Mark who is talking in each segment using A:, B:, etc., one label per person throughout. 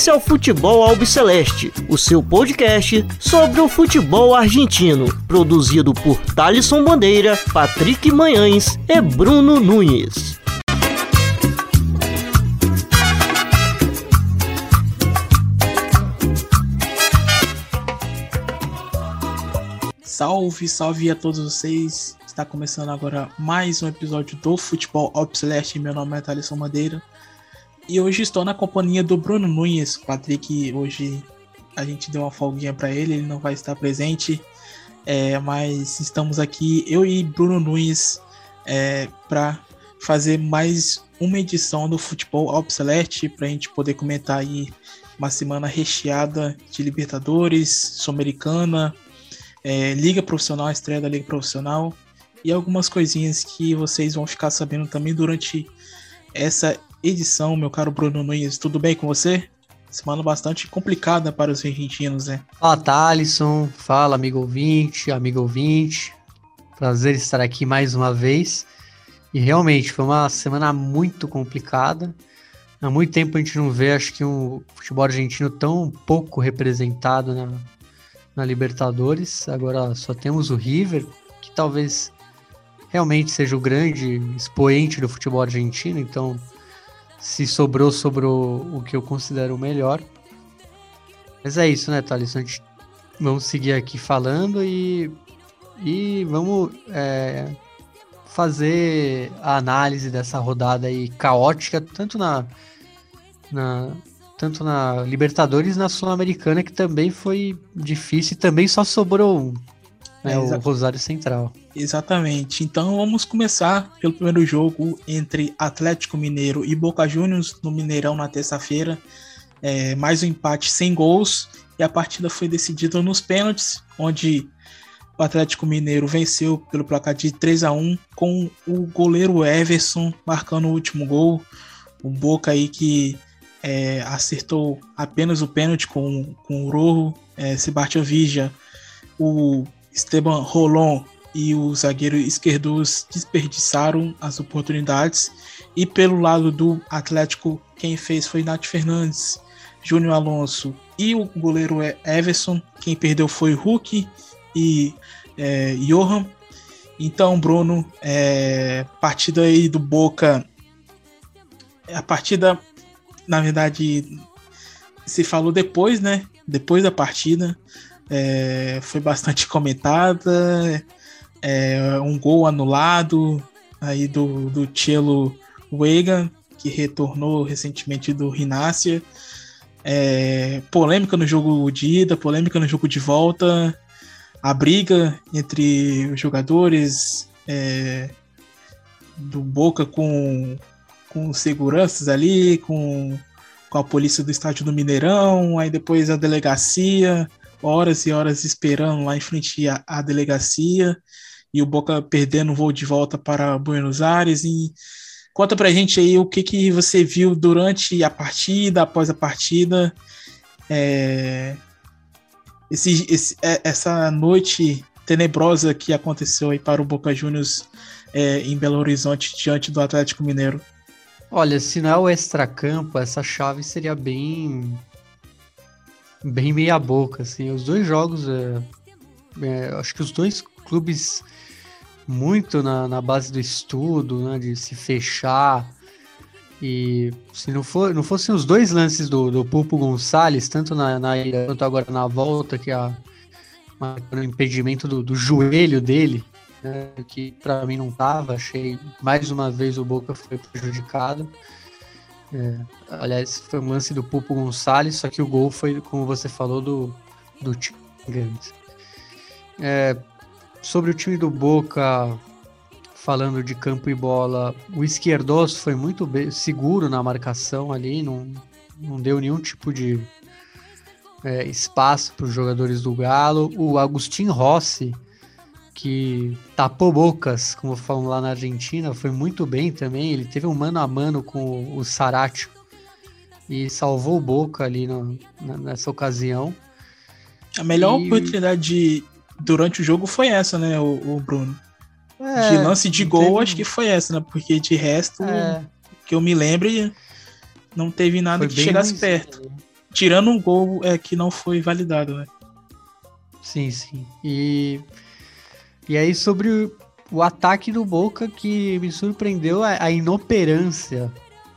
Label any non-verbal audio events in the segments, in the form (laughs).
A: Esse é o Futebol Albiceleste, o seu podcast sobre o futebol argentino, produzido por Thalisson Bandeira, Patrick Manhães e Bruno Nunes.
B: Salve, salve a todos vocês. Está começando agora mais um episódio do Futebol Albiceleste. Meu nome é Thalisson Bandeira. E hoje estou na companhia do Bruno Nunes. Patrick, hoje a gente deu uma folguinha para ele, ele não vai estar presente. É, mas estamos aqui, eu e Bruno Nunes, é, para fazer mais uma edição do Futebol Albiceleste, para a gente poder comentar aí uma semana recheada de Libertadores, Sul-Americana, é, Liga Profissional, estreia da Liga Profissional e algumas coisinhas que vocês vão ficar sabendo também durante essa edição, meu caro Bruno Nunes. Tudo bem com você? Semana bastante complicada para os argentinos, né?
C: Fala, Thalisson. Fala, amigo ouvinte, amigo ouvinte. Prazer estar aqui mais uma vez. E realmente foi uma semana muito complicada. Há muito tempo a gente não vê, acho que um futebol argentino tão pouco representado na, na Libertadores. Agora só temos o River, que talvez realmente seja o grande expoente do futebol argentino. Então se sobrou, sobrou o que eu considero o melhor. Mas é isso, né, Thales? A gente, vamos seguir aqui falando e, e vamos é, fazer a análise dessa rodada aí caótica, tanto na, na, tanto na Libertadores na Sul-Americana, que também foi difícil e também só sobrou um é, o Rosário Central.
B: Exatamente. Então vamos começar pelo primeiro jogo entre Atlético Mineiro e Boca Juniors no Mineirão na terça-feira. É, mais um empate sem gols e a partida foi decidida nos pênaltis, onde o Atlético Mineiro venceu pelo placar de 3 a 1 com o goleiro Everson marcando o último gol. O Boca aí que é, acertou apenas o pênalti com, com o Rojo, é, Sebastião Vija, o Esteban Rolon e o zagueiro esquerdo desperdiçaram as oportunidades. E pelo lado do Atlético, quem fez foi Nath Fernandes, Júnior Alonso e o goleiro Everson. Quem perdeu foi Hulk e é, Johan. Então, Bruno, é, partida aí do Boca. A partida, na verdade, se falou depois, né? Depois da partida é, foi bastante (laughs) comentada. É, um gol anulado aí do, do Chelo Wegan, que retornou recentemente do Rinácia. É, polêmica no jogo de ida, polêmica no jogo de volta. A briga entre os jogadores é, do Boca com, com seguranças ali, com, com a polícia do estádio do Mineirão, aí depois a delegacia horas e horas esperando lá em frente à, à delegacia e o Boca perdendo o voo de volta para Buenos Aires. E conta pra gente aí o que, que você viu durante a partida, após a partida. É, esse, esse, é, essa noite tenebrosa que aconteceu aí para o Boca Juniors é, em Belo Horizonte diante do Atlético Mineiro.
C: Olha, se não é o extracampo, essa chave seria bem bem meia boca, assim. Os dois jogos, é, é, acho que os dois clubes muito na, na base do estudo, né, de se fechar. E se não, for, não fossem os dois lances do, do Pulpo Gonçalves, tanto na, na quanto agora na volta, que é a, impedimento do, do joelho dele, né, que para mim não tava, achei mais uma vez o Boca foi prejudicado. É, aliás, foi um lance do Pupo Gonçalves, só que o gol foi, como você falou, do, do grande. É, sobre o time do Boca, falando de campo e bola, o Esquerdoso foi muito bem, seguro na marcação ali, não, não deu nenhum tipo de é, espaço para os jogadores do Galo. O Agustin Rossi que tapou bocas, como falam lá na Argentina, foi muito bem também. Ele teve um mano a mano com o Saratio e salvou o Boca ali no, nessa ocasião.
B: A melhor e... oportunidade durante o jogo foi essa, né, o, o Bruno? É, de lance de gol, teve... acho que foi essa, né? Porque de resto, é. que eu me lembre, não teve nada foi que chegasse perto. tirando um gol é, que não foi validado, né?
C: Sim, sim. E, e aí sobre o, ataque do Boca que me surpreendeu a, a inoperância.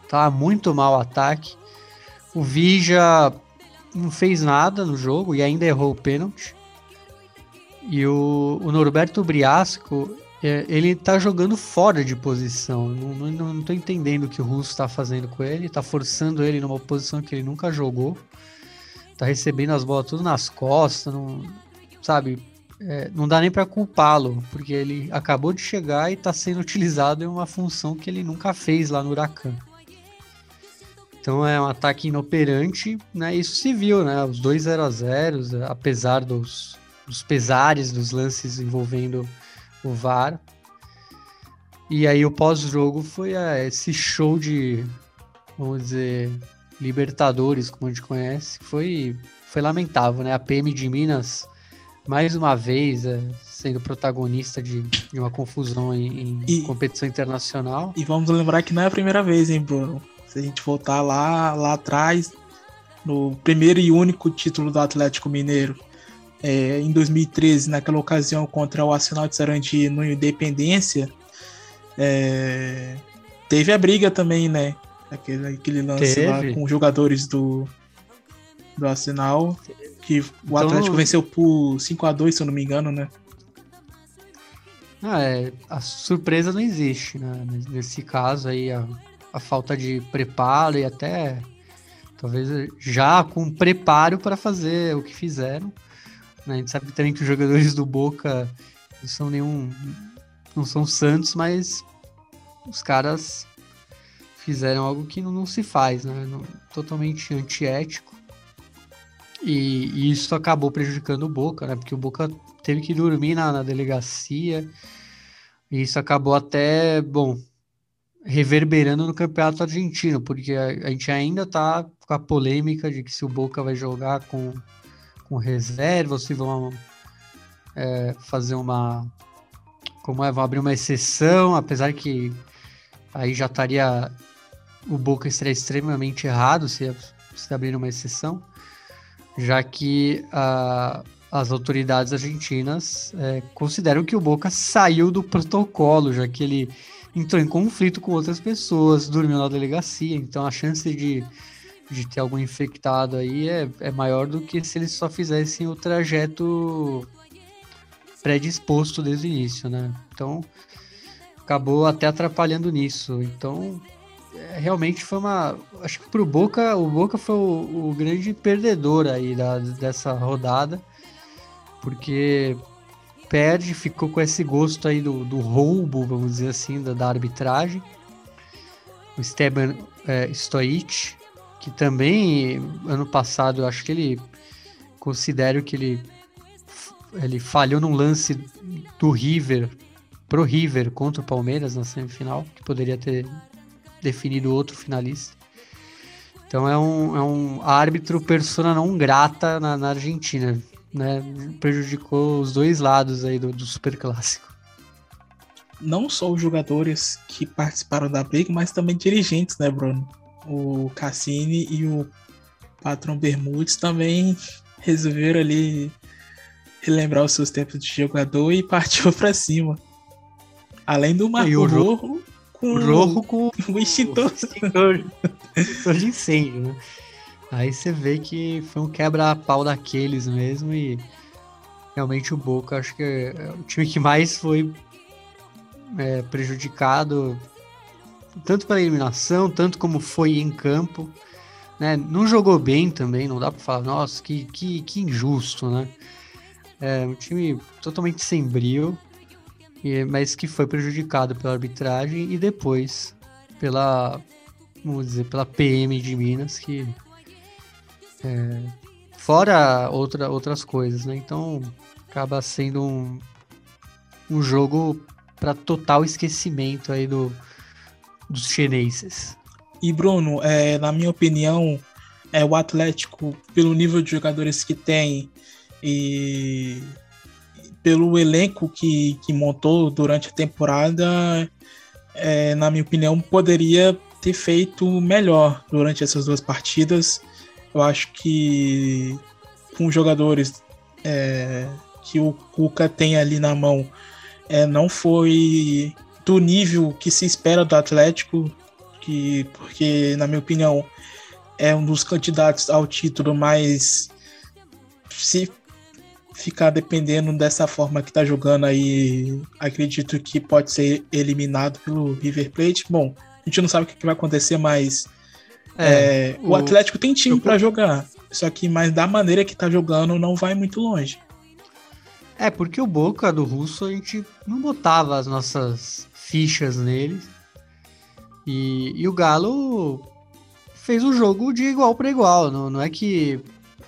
C: Tá muito mal o ataque. O Vija não fez nada no jogo e ainda errou o pênalti. E o, o Norberto Briasco, é, ele tá jogando fora de posição. Não, não, não tô entendendo o que o Russo tá fazendo com ele. Tá forçando ele numa posição que ele nunca jogou. Tá recebendo as bolas tudo nas costas. Não, sabe? É, não dá nem para culpá-lo, porque ele acabou de chegar e tá sendo utilizado em uma função que ele nunca fez lá no Huracan. Então é um ataque inoperante, né? Isso se viu, né? Os dois 0 a 0 apesar dos, dos pesares dos lances envolvendo o VAR. E aí o pós-jogo foi é, esse show de, vamos dizer, Libertadores, como a gente conhece. Foi, foi lamentável, né? A PM de Minas, mais uma vez, é, sendo protagonista de, de uma confusão em, em e, competição internacional.
B: E vamos lembrar que não é a primeira vez, hein, Bruno? Se a gente voltar lá, lá atrás, no primeiro e único título do Atlético Mineiro, é, em 2013, naquela ocasião contra o Arsenal de Sarandi no Independência, é, teve a briga também, né? Aquele, aquele lance teve. lá com os jogadores do, do Arsenal, que o então, Atlético venceu por 5 a 2 se eu não me engano, né?
C: Ah, é, a surpresa não existe, né? Nesse caso aí, a, a falta de preparo e até talvez já com preparo para fazer o que fizeram. Né? A gente sabe também que os jogadores do Boca não são nenhum. não são santos, mas os caras fizeram algo que não, não se faz, né? Não, totalmente antiético. E, e, isso acabou prejudicando o Boca, né? Porque o Boca teve que dormir na, na delegacia. E isso acabou até, bom, reverberando no campeonato argentino, porque a, a, gente ainda tá com a polêmica de que se o Boca vai jogar com, com reserva, se vão é, fazer uma. Como é, vão abrir uma exceção, apesar que aí já estaria. O Boca estaria extremamente errado se, se abrir uma exceção, já que a, as autoridades argentinas é, consideram que o Boca saiu do protocolo, já que ele entrou em conflito com outras pessoas, dormiu na delegacia, então a chance de, de ter algum infectado aí é, é maior do que se eles só fizessem o trajeto predisposto desde o início, né? Então acabou até atrapalhando nisso. Então realmente foi uma. Acho que pro Boca, o Boca foi o, o grande perdedor aí da, dessa rodada, porque perde, ficou com esse gosto aí do, do roubo, vamos dizer assim, da, da arbitragem. O Esteban é, Stoic, que também ano passado eu acho que ele considero que ele ele falhou num lance do River pro River contra o Palmeiras na semifinal, que poderia ter definido outro finalista. Então é um, é um árbitro persona não grata na, na Argentina né, prejudicou os dois lados aí do, do super clássico.
B: Não só os jogadores que participaram da briga, mas também dirigentes, né, Bruno? O Cassini e o patrão Bermudes também resolveram ali relembrar os seus tempos de jogador e (laughs) partiu para cima. Além do Marco Rojo
C: com Rojo com (laughs) o (laughs) extintor. extintor de incêndio, né? Aí você vê que foi um quebra-pau daqueles mesmo e realmente o Boca acho que é o time que mais foi é, prejudicado tanto pela eliminação, tanto como foi em campo. Né? Não jogou bem também, não dá para falar, nossa, que, que, que injusto, né? É um time totalmente sem brilho, mas que foi prejudicado pela arbitragem e depois pela, vamos dizer, pela PM de Minas, que é, fora outra, outras coisas, né? Então acaba sendo um, um jogo para total esquecimento aí do, dos chineses.
B: E Bruno, é, na minha opinião, é o Atlético, pelo nível de jogadores que tem e pelo elenco que, que montou durante a temporada, é, na minha opinião, poderia ter feito melhor durante essas duas partidas. Eu acho que com jogadores é, que o Cuca tem ali na mão, é, não foi do nível que se espera do Atlético, que, porque, na minha opinião, é um dos candidatos ao título, mas se ficar dependendo dessa forma que tá jogando aí, acredito que pode ser eliminado pelo River Plate. Bom, a gente não sabe o que vai acontecer, mas é, é, o, o, Atlético tem time para jogar. Só que, mas da maneira que tá jogando, não vai muito longe.
C: É, porque o Boca do Russo a gente não botava as nossas fichas nele. E, e o Galo fez o jogo de igual para igual. Não, não é que,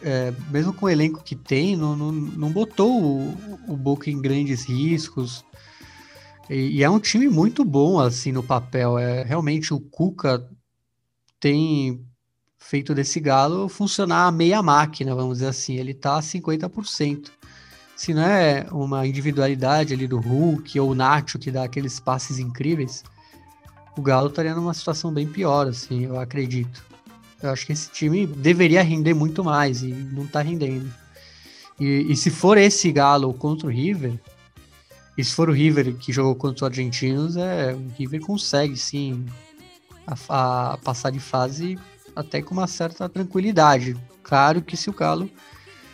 C: é, mesmo com o elenco que tem, não, não, não botou o, o Boca em grandes riscos. E, e, é um time muito bom, assim, no papel. É Realmente o Cuca tem feito desse Galo funcionar a meia máquina, vamos dizer assim. Ele tá a 50% se não é uma individualidade ali do Hulk ou o Nacho que dá aqueles passes incríveis, o Galo estaria numa situação bem pior, assim, eu acredito. Eu acho que esse time deveria render muito mais e não tá rendendo. E, e se for esse Galo contra o River, e se for o River que jogou contra os argentinos, é, o River consegue sim a, a passar de fase até com uma certa tranquilidade. Claro que se o Galo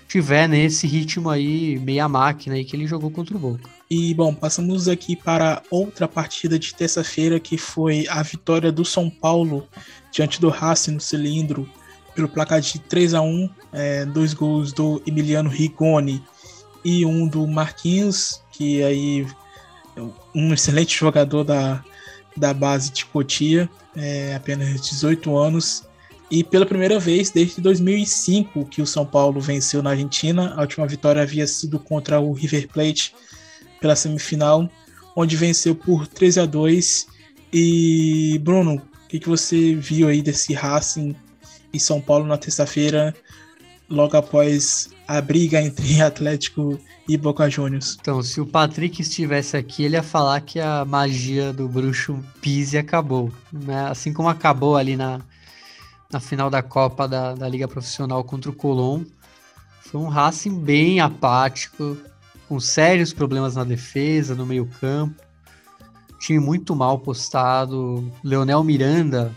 C: tiver nesse ritmo aí, meia máquina aí que ele jogou contra o Boca.
B: E bom, passamos aqui para outra partida de terça-feira que foi a vitória do São Paulo diante do Racing no cilindro pelo placar de 3 a 1 é, dois gols do Emiliano Rigoni e um do Marquinhos, que aí um excelente jogador da, da base de Cotia, é, apenas 18 anos, e pela primeira vez desde 2005 que o São Paulo venceu na Argentina, a última vitória havia sido contra o River Plate pela semifinal, onde venceu por 3 a 2. E Bruno, o que, que você viu aí desse Racing e São Paulo na terça-feira, logo após a briga entre (laughs) Atlético e Boca Juniors?
C: Então, se o Patrick estivesse aqui, ele ia falar que a magia do bruxo Pise acabou. Né? Assim como acabou ali na, na final da Copa da, da Liga Profissional contra o Colón. Foi um Racing bem apático, com sérios problemas na defesa, no meio-campo. Time muito mal postado. Leonel Miranda,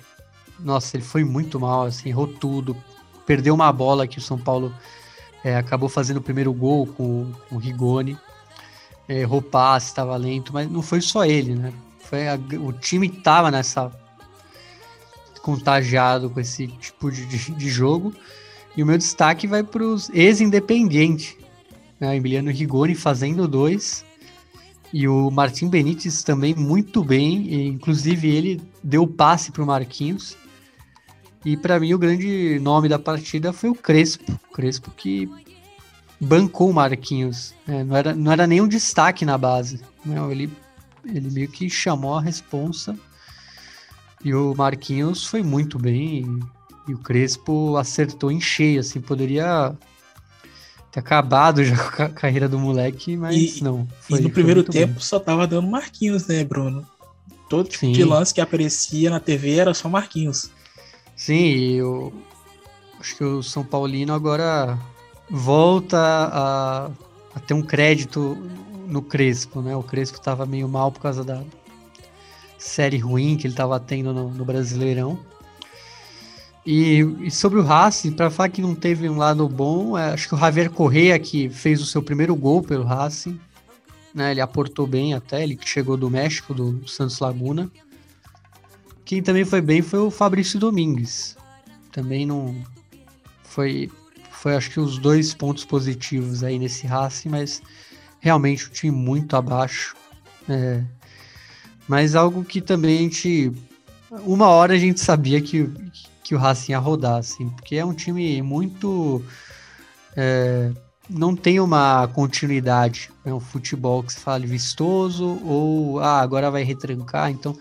C: nossa, ele foi muito mal, assim, errou tudo. Perdeu uma bola que o São Paulo é, acabou fazendo o primeiro gol com, com o Rigoni. É, errou passe, estava lento, mas não foi só ele, né? Foi a, o time estava nessa contagiado com esse tipo de, de, de jogo. E o meu destaque vai para os ex-independente. Né? Emiliano Rigoni fazendo dois. E o Martim Benítez também muito bem. E, inclusive ele deu passe para o Marquinhos. E para mim o grande nome da partida foi o Crespo. O Crespo que bancou o Marquinhos. Né? Não, era, não era nenhum destaque na base. Não, ele, ele meio que chamou a responsa e o Marquinhos foi muito bem e, e o Crespo acertou em cheio, assim, poderia ter acabado já (laughs) com a carreira do moleque, mas
B: e,
C: não.
B: Foi, e no primeiro tempo bem. só tava dando Marquinhos, né, Bruno? Todo tipo Sim. de lance que aparecia na TV era só Marquinhos.
C: Sim, e eu acho que o São Paulino agora volta a, a ter um crédito no Crespo, né? O Crespo tava meio mal por causa da, série ruim que ele estava tendo no, no Brasileirão. E, e, sobre o Racing, para falar que não teve um lado bom, é, acho que o Javier Correia, que fez o seu primeiro gol pelo Racing, né, ele aportou bem até, ele que chegou do México, do Santos Laguna. Quem também foi bem foi o Fabrício Domingues. Também não foi, foi acho que os dois pontos positivos aí nesse Racing, mas realmente o time muito abaixo. É, mas algo que também a gente. Uma hora a gente sabia que, que o Racing ia rodar, assim, porque é um time muito. É, não tem uma continuidade. É um futebol que se fala vistoso ou ah, agora vai retrancar. Então,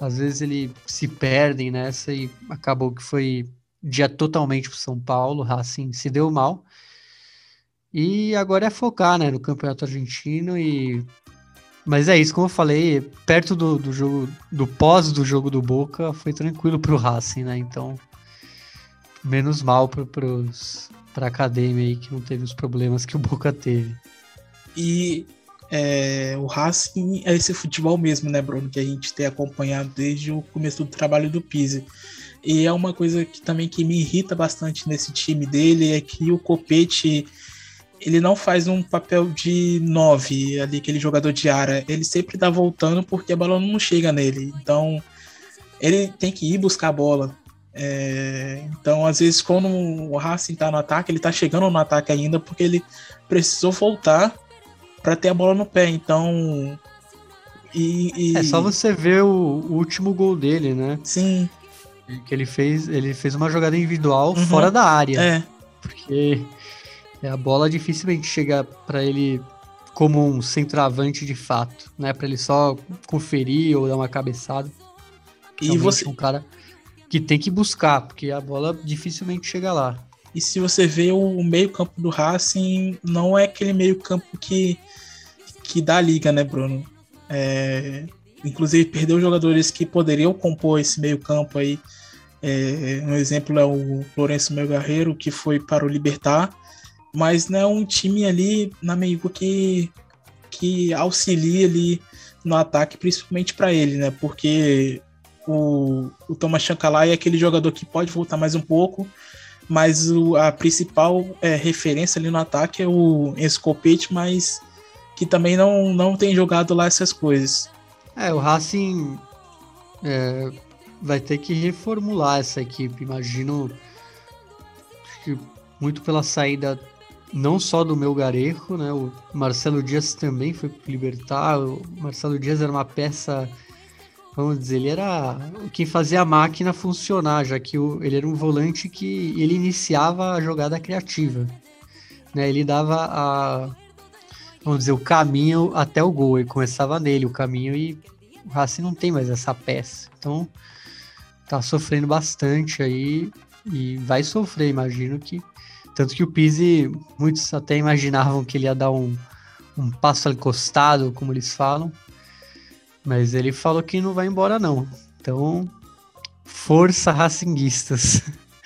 C: às vezes ele se perdem nessa e acabou que foi dia totalmente para São Paulo. Racing se deu mal. E agora é focar né, no Campeonato Argentino e mas é isso, como eu falei, perto do, do jogo, do pós do jogo do Boca, foi tranquilo pro Racing, né? Então, menos mal para para a academia aí que não teve os problemas que o Boca teve.
B: E é, o Racing é esse futebol mesmo, né, Bruno, que a gente tem acompanhado desde o começo do trabalho do Pise. E é uma coisa que também que me irrita bastante nesse time dele é que o Copete ele não faz um papel de nove ali, aquele jogador de área. Ele sempre tá voltando porque a bola não chega nele. Então, ele tem que ir buscar a bola. É, então, às vezes, quando o Racing tá no ataque, ele tá chegando no ataque ainda porque ele precisou voltar para ter a bola no pé. Então.
C: E, e... É só você ver o, o, último gol dele, né?
B: Sim.
C: Que ele fez, ele fez uma jogada individual uhum. fora da área.
B: É.
C: Porque a bola dificilmente chega para ele como um centroavante de fato, né? Para ele só conferir ou dar uma cabeçada.
B: E você
C: um cara que tem que buscar, porque a bola dificilmente chega lá.
B: E se você vê o meio-campo do Racing, não é aquele meio-campo que, que dá liga, né, Bruno? É, inclusive, perdeu jogadores que poderiam compor esse meio-campo aí. É, um exemplo é o Lourenço Melgarreiro, que foi para o Libertar, mas não é um time ali na meio que, que auxilia ali no ataque, principalmente para ele, né? Porque o, o Thomas Chankalai é aquele jogador que pode voltar mais um pouco, mas o, a principal é, referência ali no ataque é o Escopete, mas que também não, não tem jogado lá essas coisas.
C: É, o Racing é, vai ter que reformular essa equipe, imagino que muito pela saída não só do meu garejo, né? O Marcelo Dias também foi libertar. O Marcelo Dias era uma peça vamos dizer, ele era quem fazia a máquina funcionar, já que o, ele era um volante que ele iniciava a jogada criativa. Né? Ele dava a, vamos dizer, o caminho até o gol, ele começava nele o caminho e o Racing não tem mais essa peça. Então tá sofrendo bastante aí e vai sofrer, imagino que tanto que o Pise, muitos até imaginavam que ele ia dar um, um passo al costado, como eles falam, mas ele falou que não vai embora, não. Então, força racinguistas.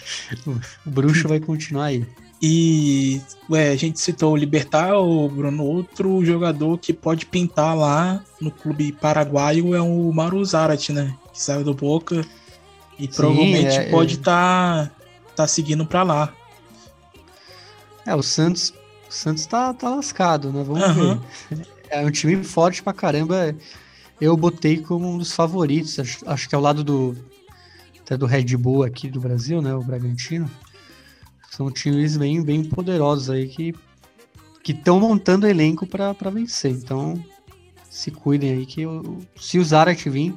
C: (laughs) o bruxo vai continuar aí.
B: E ué, a gente citou o Libertar, o Bruno, outro jogador que pode pintar lá no clube paraguaio é o Maru Zarat, né? Que saiu do Boca e Sim, provavelmente é, pode estar é... tá, tá seguindo para lá.
C: É, o Santos, o Santos tá, tá lascado, né? Vamos uhum. ver. É um time forte pra caramba eu botei como um dos favoritos. Acho, acho que é ao lado do até do Red Bull aqui do Brasil, né? O Bragantino. São times bem, bem poderosos aí que que estão montando elenco para vencer. Então, se cuidem aí que eu, se o Zarat vir,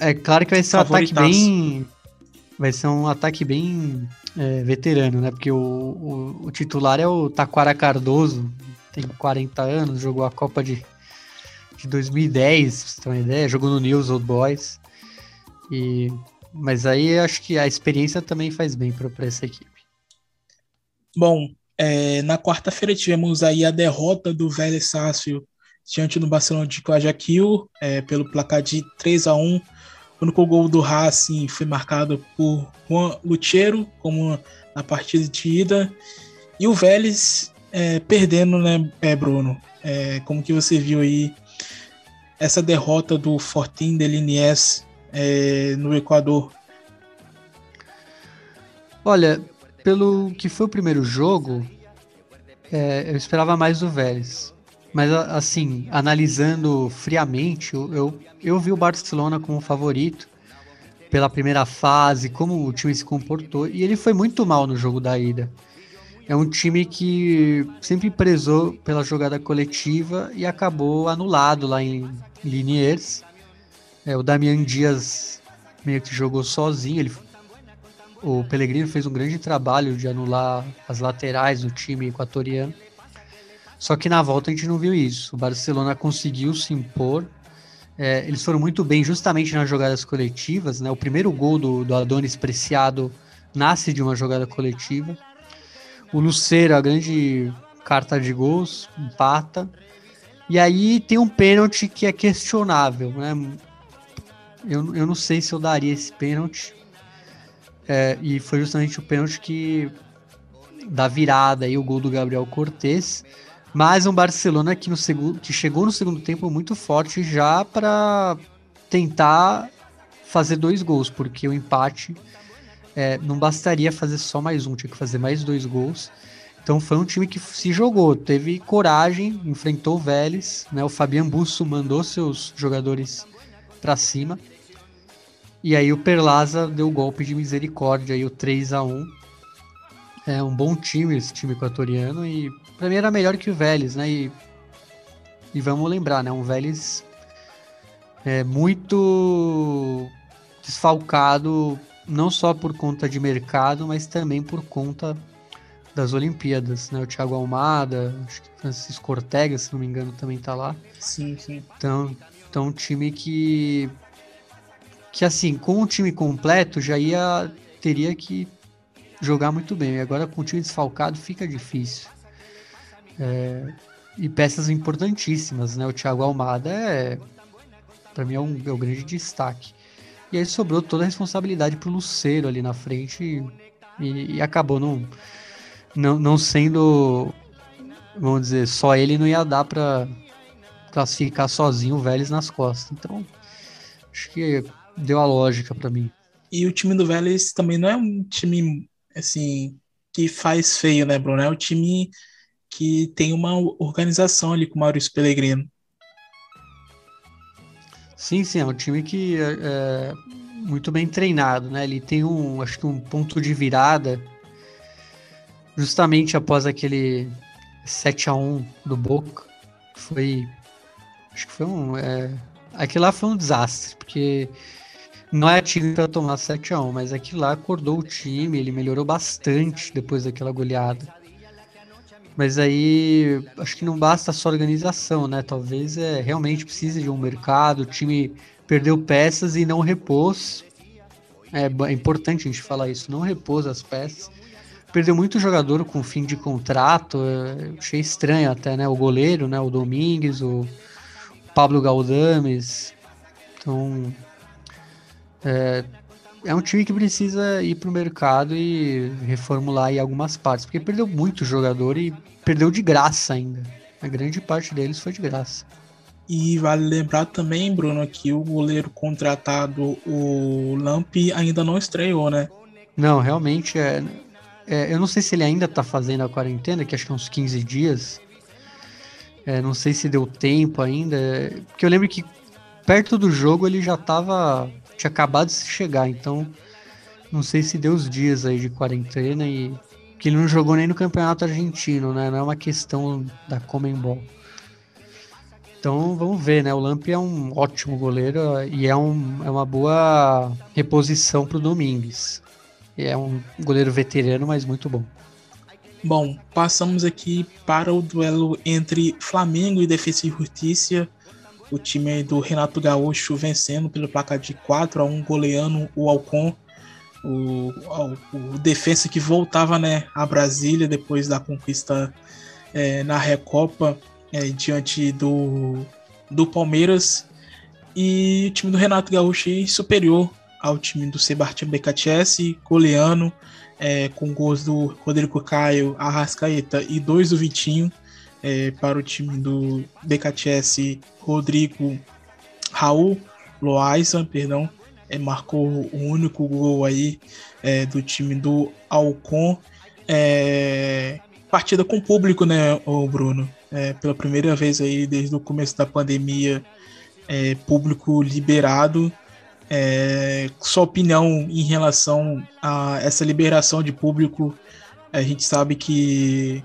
C: é claro que vai ser um ataque bem vai ser um ataque bem é, veterano, né? Porque o, o, o, titular é o Taquara Cardoso, tem 40 anos, jogou a Copa de de 2010, pra você ter uma ideia, jogou no News Old Boys. E, mas aí acho que a experiência também faz bem para essa equipe.
B: Bom, é, na quarta-feira tivemos aí a derrota do Vélez Sácio diante do Barcelona de Guayaquil é, pelo placar de 3 a 1 O único gol do Racing foi marcado por Juan Luchero, como na partida de ida. E o Vélez é, perdendo, né, é, Bruno? É, como que você viu aí essa derrota do Fortin de Liniers é, no Equador?
C: Olha, pelo que foi o primeiro jogo, é, eu esperava mais do Vélez. Mas, assim, analisando friamente, eu, eu, vi o Barcelona como favorito pela primeira fase, como o time se comportou, e ele foi muito mal no jogo da ida. É um time que sempre prezou pela jogada coletiva e acabou anulado lá em Liniers. É, o Damian Dias meio que jogou sozinho. Ele, o Pellegrino fez um grande trabalho de anular as laterais do time equatoriano. Só que na volta a gente não viu isso. O Barcelona conseguiu se impor. É, eles foram muito bem justamente nas jogadas coletivas. Né? O primeiro gol do, do Adonis Preciado nasce de uma jogada coletiva. O Luceiro, a grande carta de gols, empata. E aí tem um pênalti que é questionável, né? Eu, eu não sei se eu daria esse pênalti. É, e foi justamente o pênalti que da virada e o gol do Gabriel Cortes. Mas um Barcelona que, no segundo, que chegou no segundo tempo muito forte já para tentar fazer dois gols, porque o empate é, não bastaria fazer só mais um, tinha que fazer mais dois gols. Então foi um time que se jogou, teve coragem, enfrentou o Vélez, né? O Fabian Busso mandou seus jogadores para cima. E aí o Perlaza deu o golpe de misericórdia aí o 3 a 1. É um bom time esse time equatoriano e para mim era melhor que o Vélez, né? E, e vamos lembrar, né? Um Vélez é muito desfalcado não só por conta de mercado, mas também por conta das Olimpíadas, né? O Thiago Almada, acho que Francisco Ortega, se não me engano, também tá lá.
B: Sim, sim.
C: Então, então um time que que assim, com o time completo já ia teria que jogar muito bem. E agora com o time desfalcado fica difícil. É, e peças importantíssimas, né? O Thiago Almada é para mim é, um, é um grande destaque. E aí sobrou toda a responsabilidade pro Luceiro ali na frente e, e acabou não não, não sendo, vamos dizer, só ele não ia dar para classificar sozinho o Vélez nas costas. Então, acho que deu a lógica para mim.
B: E o time do Vélez também não é um time assim que faz feio, né, Bruno? É um time que tem uma organização ali com o Maurício Pellegrino.
C: Sim, sim, é um time que é, é muito bem treinado, né? Ele tem um, acho que um ponto de virada justamente após aquele 7 a 1 do Boca, foi acho que foi um é, aquilo lá foi um desastre, porque não é time para tomar 7 a 1, mas aquilo lá acordou o time, ele melhorou bastante depois daquela goleada. Mas aí acho que não basta só organização, né? Talvez é realmente precise de um mercado, o time perdeu peças e não repôs. É, é importante a gente falar isso, não repôs as peças perdeu muito jogador com fim de contrato. É, achei estranho até, né? O goleiro, né? O Domingues, o Pablo Galdames. Então, é, é um time que precisa ir para o mercado e reformular aí algumas partes, porque perdeu muito jogador e perdeu de graça ainda. A grande parte deles foi de graça.
B: E vale lembrar também, Bruno, que o goleiro contratado, o Lamp, ainda não estreou, né?
C: Não, realmente é. É, eu não sei se ele ainda tá fazendo a quarentena, que acho que é uns 15 dias. É, não sei se deu tempo ainda. Porque eu lembro que perto do jogo ele já tava. Tinha acabado de chegar, então. Não sei se deu os dias aí de quarentena e. Que ele não jogou nem no campeonato argentino, né? Não é uma questão da Comembol. Então vamos ver, né? O Lamp é um ótimo goleiro e é, um, é uma boa reposição para o Domingues. É um goleiro veterano, mas muito bom.
B: Bom, passamos aqui para o duelo entre Flamengo e Defesa e Justiça. O time do Renato Gaúcho vencendo pelo placar de 4 a 1 goleando o Alcon. O, o, defesa que voltava né, a Brasília depois da conquista é, na Recopa é, diante do, do Palmeiras. E o time do Renato Gaúcho superior ao time do Sebastião Becatese, goleano, é, com gols do Rodrigo Caio, Arrascaeta e dois do Vitinho, é, para o time do Becatese, Rodrigo Raul Loaiza, perdão, é, marcou o único gol aí é, do time do Alcon. É, partida com público, né, o Bruno? É, pela primeira vez aí desde o começo da pandemia, é, público liberado é, sua opinião em relação a essa liberação de público. A gente sabe que,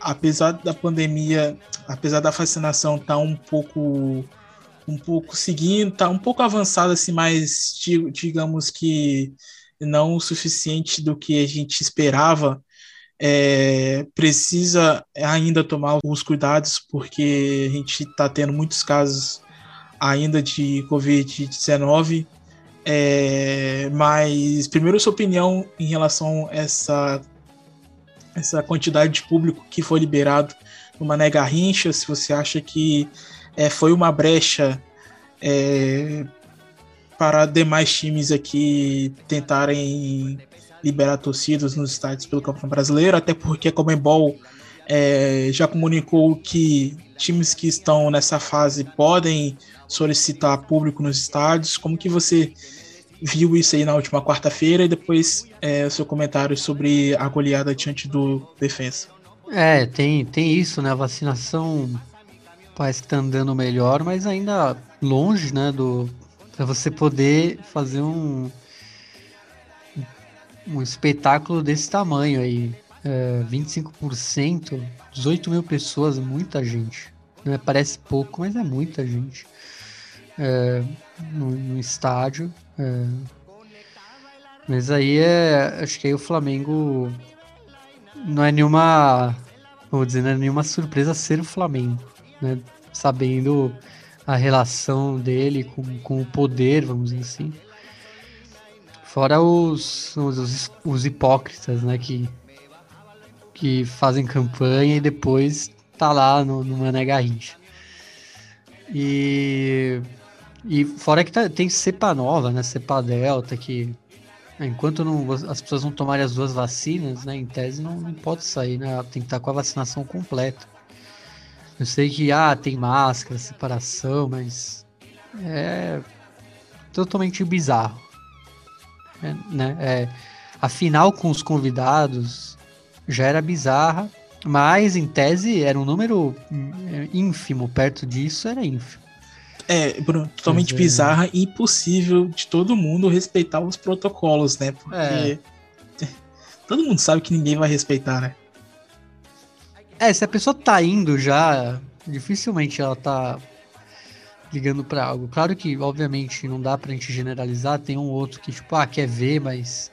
B: apesar da pandemia, apesar da vacinação estar tá um pouco um pouco seguindo, tá um pouco avançada assim, mas digamos que não o suficiente do que a gente esperava. É, precisa ainda tomar os cuidados porque a gente está tendo muitos casos ainda de Covid-19. É, mas, primeiro, sua opinião em relação a essa, essa quantidade de público que foi liberado no Mané Garrincha, se você acha que é, foi uma brecha é, para demais times aqui tentarem liberar torcidas nos estádios pelo Campeonato Brasileiro, até porque a Comembol é, já comunicou que times que estão nessa fase podem solicitar público nos estádios. Como que você viu isso aí na última quarta-feira e depois é, o seu comentário sobre a goleada diante do Defensa?
C: É, tem, tem isso, né? A vacinação parece que tá andando melhor, mas ainda longe, né, do para você poder fazer um um espetáculo desse tamanho aí. É, 25%, 18 mil pessoas, muita gente. Né? Parece pouco, mas é muita gente. É, no, no, estádio. É. Mas aí é. Acho que aí o Flamengo não é nenhuma. Vou dizer, não é nenhuma surpresa ser o Flamengo. Né? Sabendo a relação dele com, com o poder, vamos dizer assim. Fora os, os, os hipócritas, né? Que, que fazem campanha e depois tá lá no, no Mané Garrincha. E, e fora que tá, tem cepa nova, né? Cepa delta, que enquanto não, as pessoas não tomarem as duas vacinas, né? Em tese não, não pode sair, né? Tem que estar tá com a vacinação completa. Eu sei que ah, tem máscara, separação, mas é totalmente bizarro. É, né? É, a final com os convidados já era bizarra, mas em tese era um número é, ínfimo, perto disso era ínfimo.
B: É, Bruno, totalmente é. bizarra e impossível de todo mundo respeitar os protocolos, né? Porque é. (laughs) todo mundo sabe que ninguém vai respeitar, né?
C: É, se a pessoa tá indo já, dificilmente ela tá ligando para algo. Claro que, obviamente, não dá pra gente generalizar. Tem um outro que, tipo, ah, quer ver, mas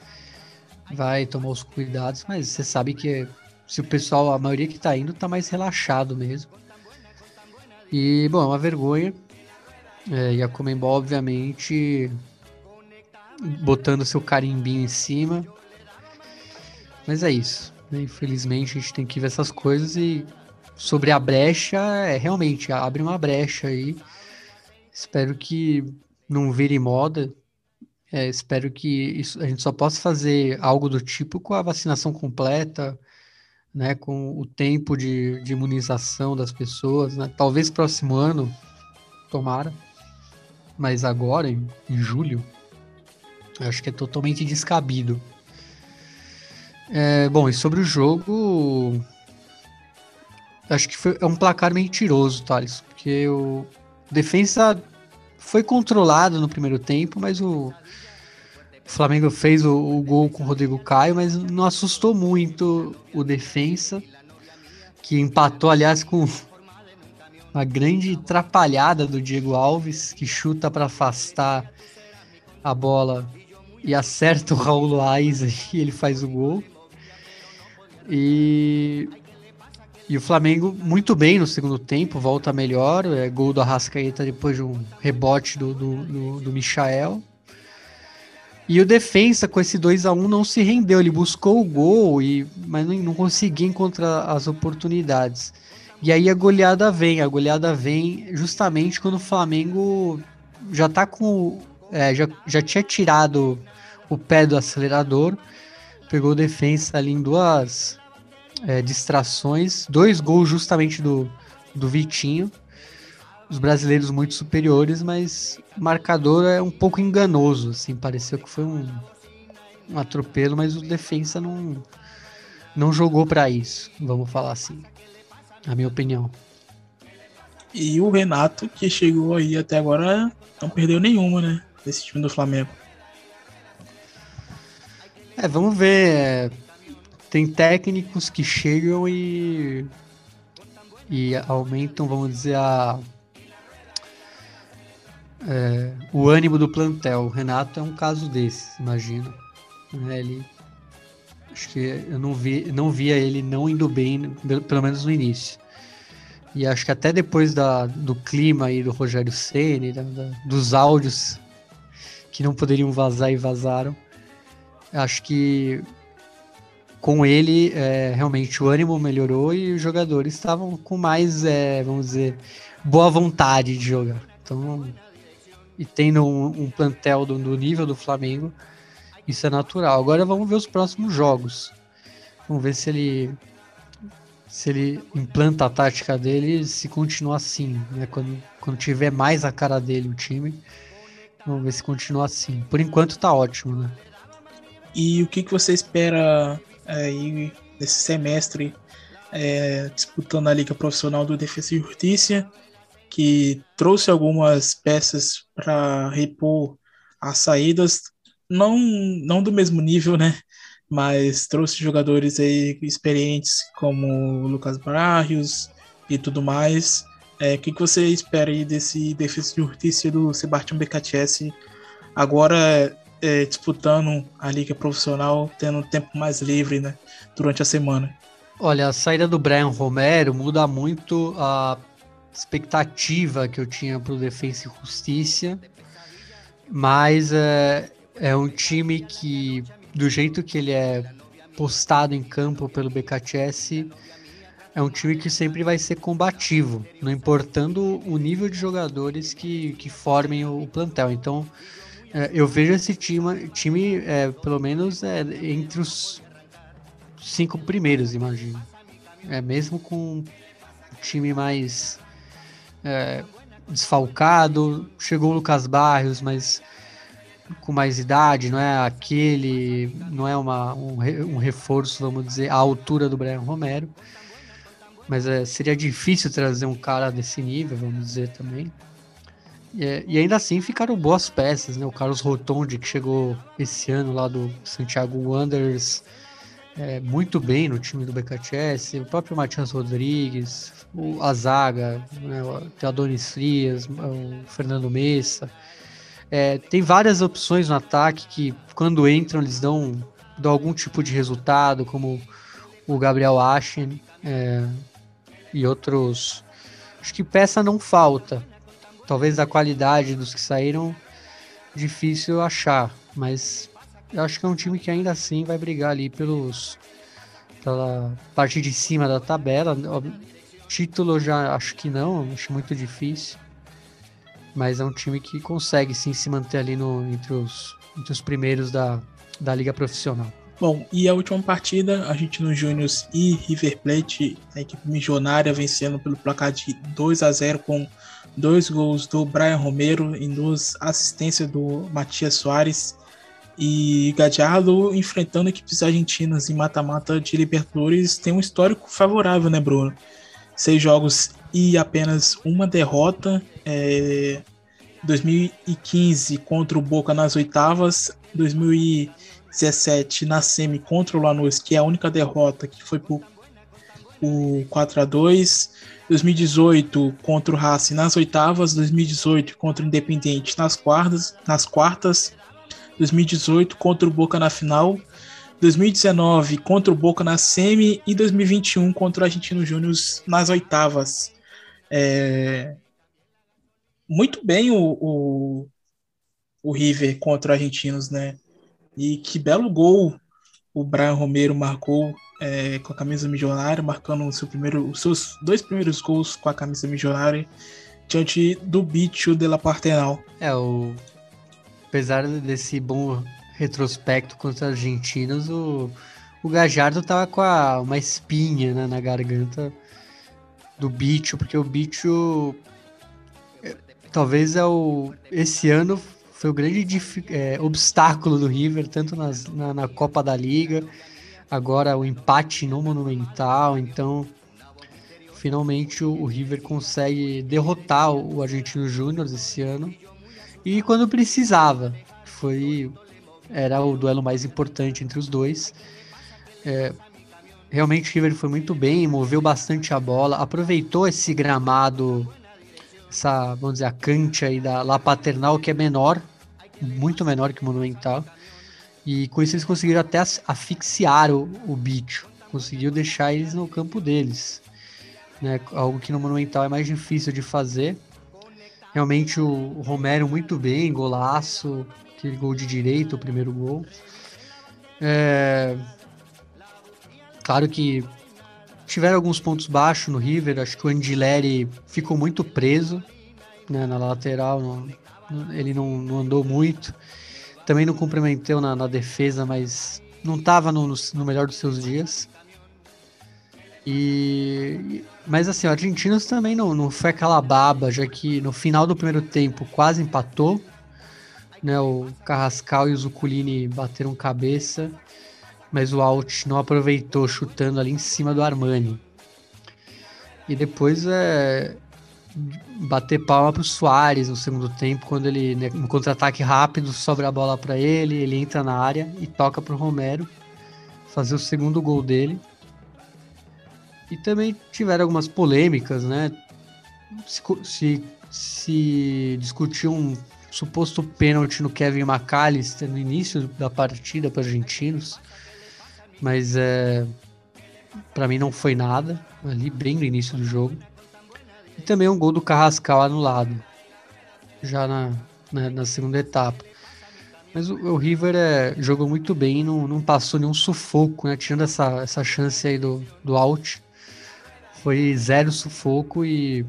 C: vai tomar os cuidados. Mas você sabe que se o pessoal, a maioria que tá indo, tá mais relaxado mesmo. E, bom, é uma vergonha. É, e a Comembol, obviamente, botando seu carimbinho em cima. Mas é isso. Né? Infelizmente, a gente tem que ver essas coisas e sobre a brecha, é, realmente abre uma brecha aí Espero que não vire moda. É, espero que isso, a gente só possa fazer algo do tipo com a vacinação completa, né, com o tempo de, de imunização das pessoas. Né? Talvez próximo ano, tomara, mas agora, em, em julho, acho que é totalmente descabido. É, bom, e sobre o jogo, acho que foi, é um placar mentiroso, Thales, porque o, defesa foi controlado no primeiro tempo, mas o Flamengo fez o, o, gol com o Rodrigo Caio, mas não assustou muito o defensa, que empatou, aliás, com uma grande trapalhada do Diego Alves, que chuta para afastar a bola e acerta o Raul Loaiza e (laughs) ele faz o gol. E e o Flamengo muito bem no segundo tempo, volta melhor. É, gol do Arrascaeta depois de um rebote do, do, do, do Michael. E o defensa com esse 2 a 1 não se rendeu, ele buscou o gol, e, mas não, não conseguia encontrar as oportunidades. E aí a goleada vem, a goleada vem justamente quando o Flamengo já tá com. É, já, já tinha tirado o pé do acelerador, pegou defensa ali em duas é, distrações, dois gols justamente do, do Vitinho. Os brasileiros muito superiores, mas o marcador é um pouco enganoso, assim, pareceu que foi um, um atropelo, mas o defensa não, não jogou para isso, vamos falar assim, na minha opinião.
B: E o Renato, que chegou aí até agora, não perdeu nenhuma, né? Desse time do Flamengo.
C: É, vamos ver. É, tem técnicos que chegam e e aumentam, vamos dizer, a é, o ânimo do plantel. O Renato é um caso desse, imagino. Né? Ele acho que eu não vi, não via ele não indo bem, pelo menos no início. E acho que até depois da, do clima aí do Rogério Ceni, dos áudios que não poderiam vazar e vazaram, acho que com ele, é, realmente o ânimo melhorou e os jogadores estavam com mais, é, vamos dizer, boa vontade de jogar. Então, e tendo um, um plantel do, do, nível do Flamengo, Isso é natural. Agora vamos ver os próximos jogos. Vamos ver se ele se ele implanta a tática dele se continua assim, né? Quando, quando tiver mais a cara dele o time, vamos ver se continua assim. Por enquanto tá ótimo, né?
B: E o que, que você espera aí nesse semestre é, disputando a Liga Profissional do Defesa e Justiça, que trouxe algumas peças para repor as saídas, não, não do mesmo nível, né? Mas trouxe jogadores aí experientes como Lucas Barrios e tudo mais. É, o que, que você espera aí desse Defesa e Justiça do Sebastião BKTS agora é, disputando a liga profissional, tendo um tempo mais livre né, durante a semana.
C: Olha, a saída do Brian Romero muda muito a expectativa que eu tinha para o Defensa e Justiça, mas é, é um time que, do jeito que ele é postado em campo pelo BKTS, é um time que sempre vai ser combativo, não importando o nível de jogadores que, que formem o plantel. Então, é, eu vejo esse time, time é, pelo menos é, entre os cinco primeiros, imagino. É, mesmo com um time mais é, desfalcado, chegou o Lucas Barrios, mas com mais idade, não é aquele, não é uma, um, um reforço, vamos dizer, à altura do Brian Romero. Mas é, seria difícil trazer um cara desse nível, vamos dizer também. É, e ainda assim ficaram boas peças, né? O Carlos Rotondi, que chegou esse ano lá do Santiago Wanderers, é, muito bem no time do BKTS, o próprio Matias Rodrigues, o Azaga, né? o Teodonis Frias, o Fernando Messa. É, tem várias opções no ataque que, quando entram, eles dão, dão algum tipo de resultado, como o Gabriel Ashen é, e outros. Acho que peça não falta talvez da qualidade dos que saíram, difícil achar, mas eu acho que é um time que ainda assim vai brigar ali pelos pela parte de cima da tabela. Título já acho que não, acho muito difícil. Mas é um time que consegue sim se manter ali no, entre, os, entre os primeiros da, da liga profissional.
B: Bom, e a última partida, a gente no Júnior e River Plate, a equipe milionária vencendo pelo placar de 2 a 0 com dois gols do Brian Romero e duas assistências do Matias Soares. E Gadiardo enfrentando equipes argentinas em mata-mata de Libertadores tem um histórico favorável, né, Bruno? Seis jogos e apenas uma derrota. É, 2015 contra o Boca nas oitavas, 2017 na semi contra o Lanús, que é a única derrota que foi por, por 4 a 2 2018 contra o Racing nas oitavas, 2018 contra o Independente nas quartas, nas quartas, 2018 contra o Boca na final, 2019 contra o Boca na semi e 2021 contra o Argentino Júnior nas oitavas. É... Muito bem o, o, o River contra o Argentinos, né? E que belo gol o Brian Romero marcou é, com a camisa milionária, marcando seu primeiro, os seus dois primeiros gols com a camisa milionária diante do Bicho de la Partenal.
C: É, o... apesar desse bom retrospecto contra os argentinos, o, o Gajardo tava com a... uma espinha né, na garganta do Bicho, porque o Bicho é, talvez é o esse ano foi o grande é, obstáculo do River, tanto nas, na, na Copa da Liga agora o empate no Monumental, então finalmente o, o River consegue derrotar o, o Argentino Júnior esse ano e quando precisava, foi era o duelo mais importante entre os dois. É, realmente o River foi muito bem, moveu bastante a bola, aproveitou esse gramado, essa, vamos dizer, a cancha aí da La Paternal, que é menor, muito menor que o Monumental. E com isso eles conseguiram até asfixiar o, o bicho. Conseguiu deixar eles no campo deles. Né? Algo que no Monumental é mais difícil de fazer. Realmente o, o Romero muito bem, golaço. Aquele gol de direito, o primeiro gol. É... Claro que tiveram alguns pontos baixos no River. Acho que o Andileri ficou muito preso né, na lateral. Não, ele não, não andou muito também não comprometeu na, na defesa, mas não estava no, no, melhor dos seus dias. E, mas assim, o Argentinos também não, não foi aquela baba, já que no final do primeiro tempo quase empatou. Né, o Carrascal e o Zuculini bateram cabeça, mas o Alt não aproveitou chutando ali em cima do Armani. E depois é, bater palma pro Soares no segundo tempo, quando ele, né, no contra-ataque rápido, sobra a bola para ele, ele entra na área e toca pro Romero fazer o segundo gol dele. E também tiveram algumas polêmicas, né? Se, se, se discutiu um suposto pênalti no Kevin McAllister no início da partida para argentinos, mas é, para mim não foi nada ali bem no início do jogo. E também um gol do Carrascal anulado, já na, na, na segunda etapa. Mas o, o River é, jogou muito bem, não, não passou nenhum sufoco, né? Tirando essa, essa chance aí do, do out. Foi zero sufoco e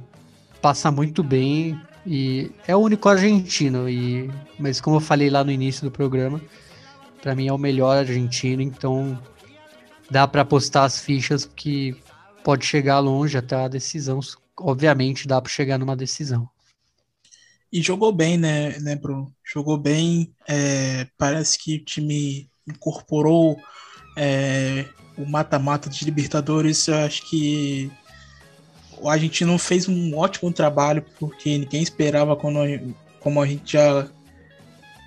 C: passa muito bem. E é o único argentino. E, mas como eu falei lá no início do programa, para mim é o melhor argentino, então dá para apostar as fichas que pode chegar longe até a decisão obviamente dá para chegar numa decisão.
B: E jogou bem, né, né Bruno? Jogou bem. É, parece que o time incorporou é, o mata-mata de Libertadores. Eu acho que o argentino fez um ótimo trabalho, porque ninguém esperava, quando, como a gente já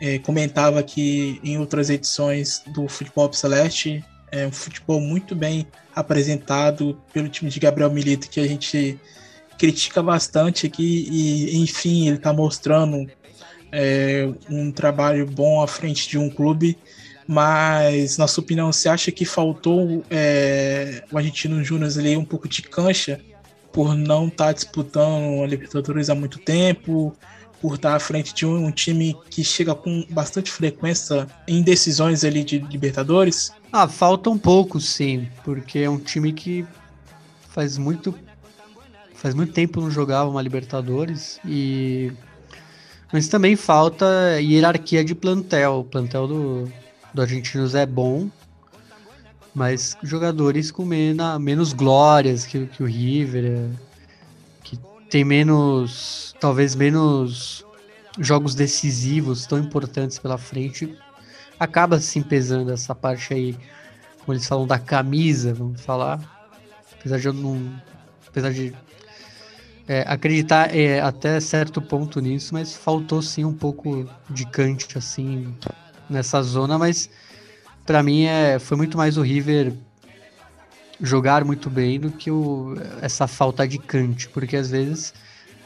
B: é, comentava aqui em outras edições do Futebol Celeste, é um futebol muito bem apresentado pelo time de Gabriel Milito, que a gente critica bastante aqui e, enfim, ele está mostrando é, um trabalho bom à frente de um clube, mas, na sua opinião, você acha que faltou é, o Argentino Júnior ali um pouco de cancha por não estar tá disputando a Libertadores há muito tempo, por estar à frente de um, time que chega com bastante frequência em decisões ali de Libertadores?
C: Ah, falta um pouco, sim, porque é um time que faz muito faz muito tempo não jogava uma Libertadores e mas também falta hierarquia de plantel. O plantel do, do Argentinos é bom, mas jogadores com menos glórias que, que o River, é, tem menos, talvez menos jogos decisivos tão importantes pela frente, acaba se pesando essa parte aí, como eles falam da camisa, vamos falar. Apesar de eu não, apesar de é, acreditar é, até certo ponto nisso, mas faltou sim um pouco de Kant assim nessa zona, mas para mim é, foi muito mais o River jogar muito bem do que o, essa falta de Kant, porque às vezes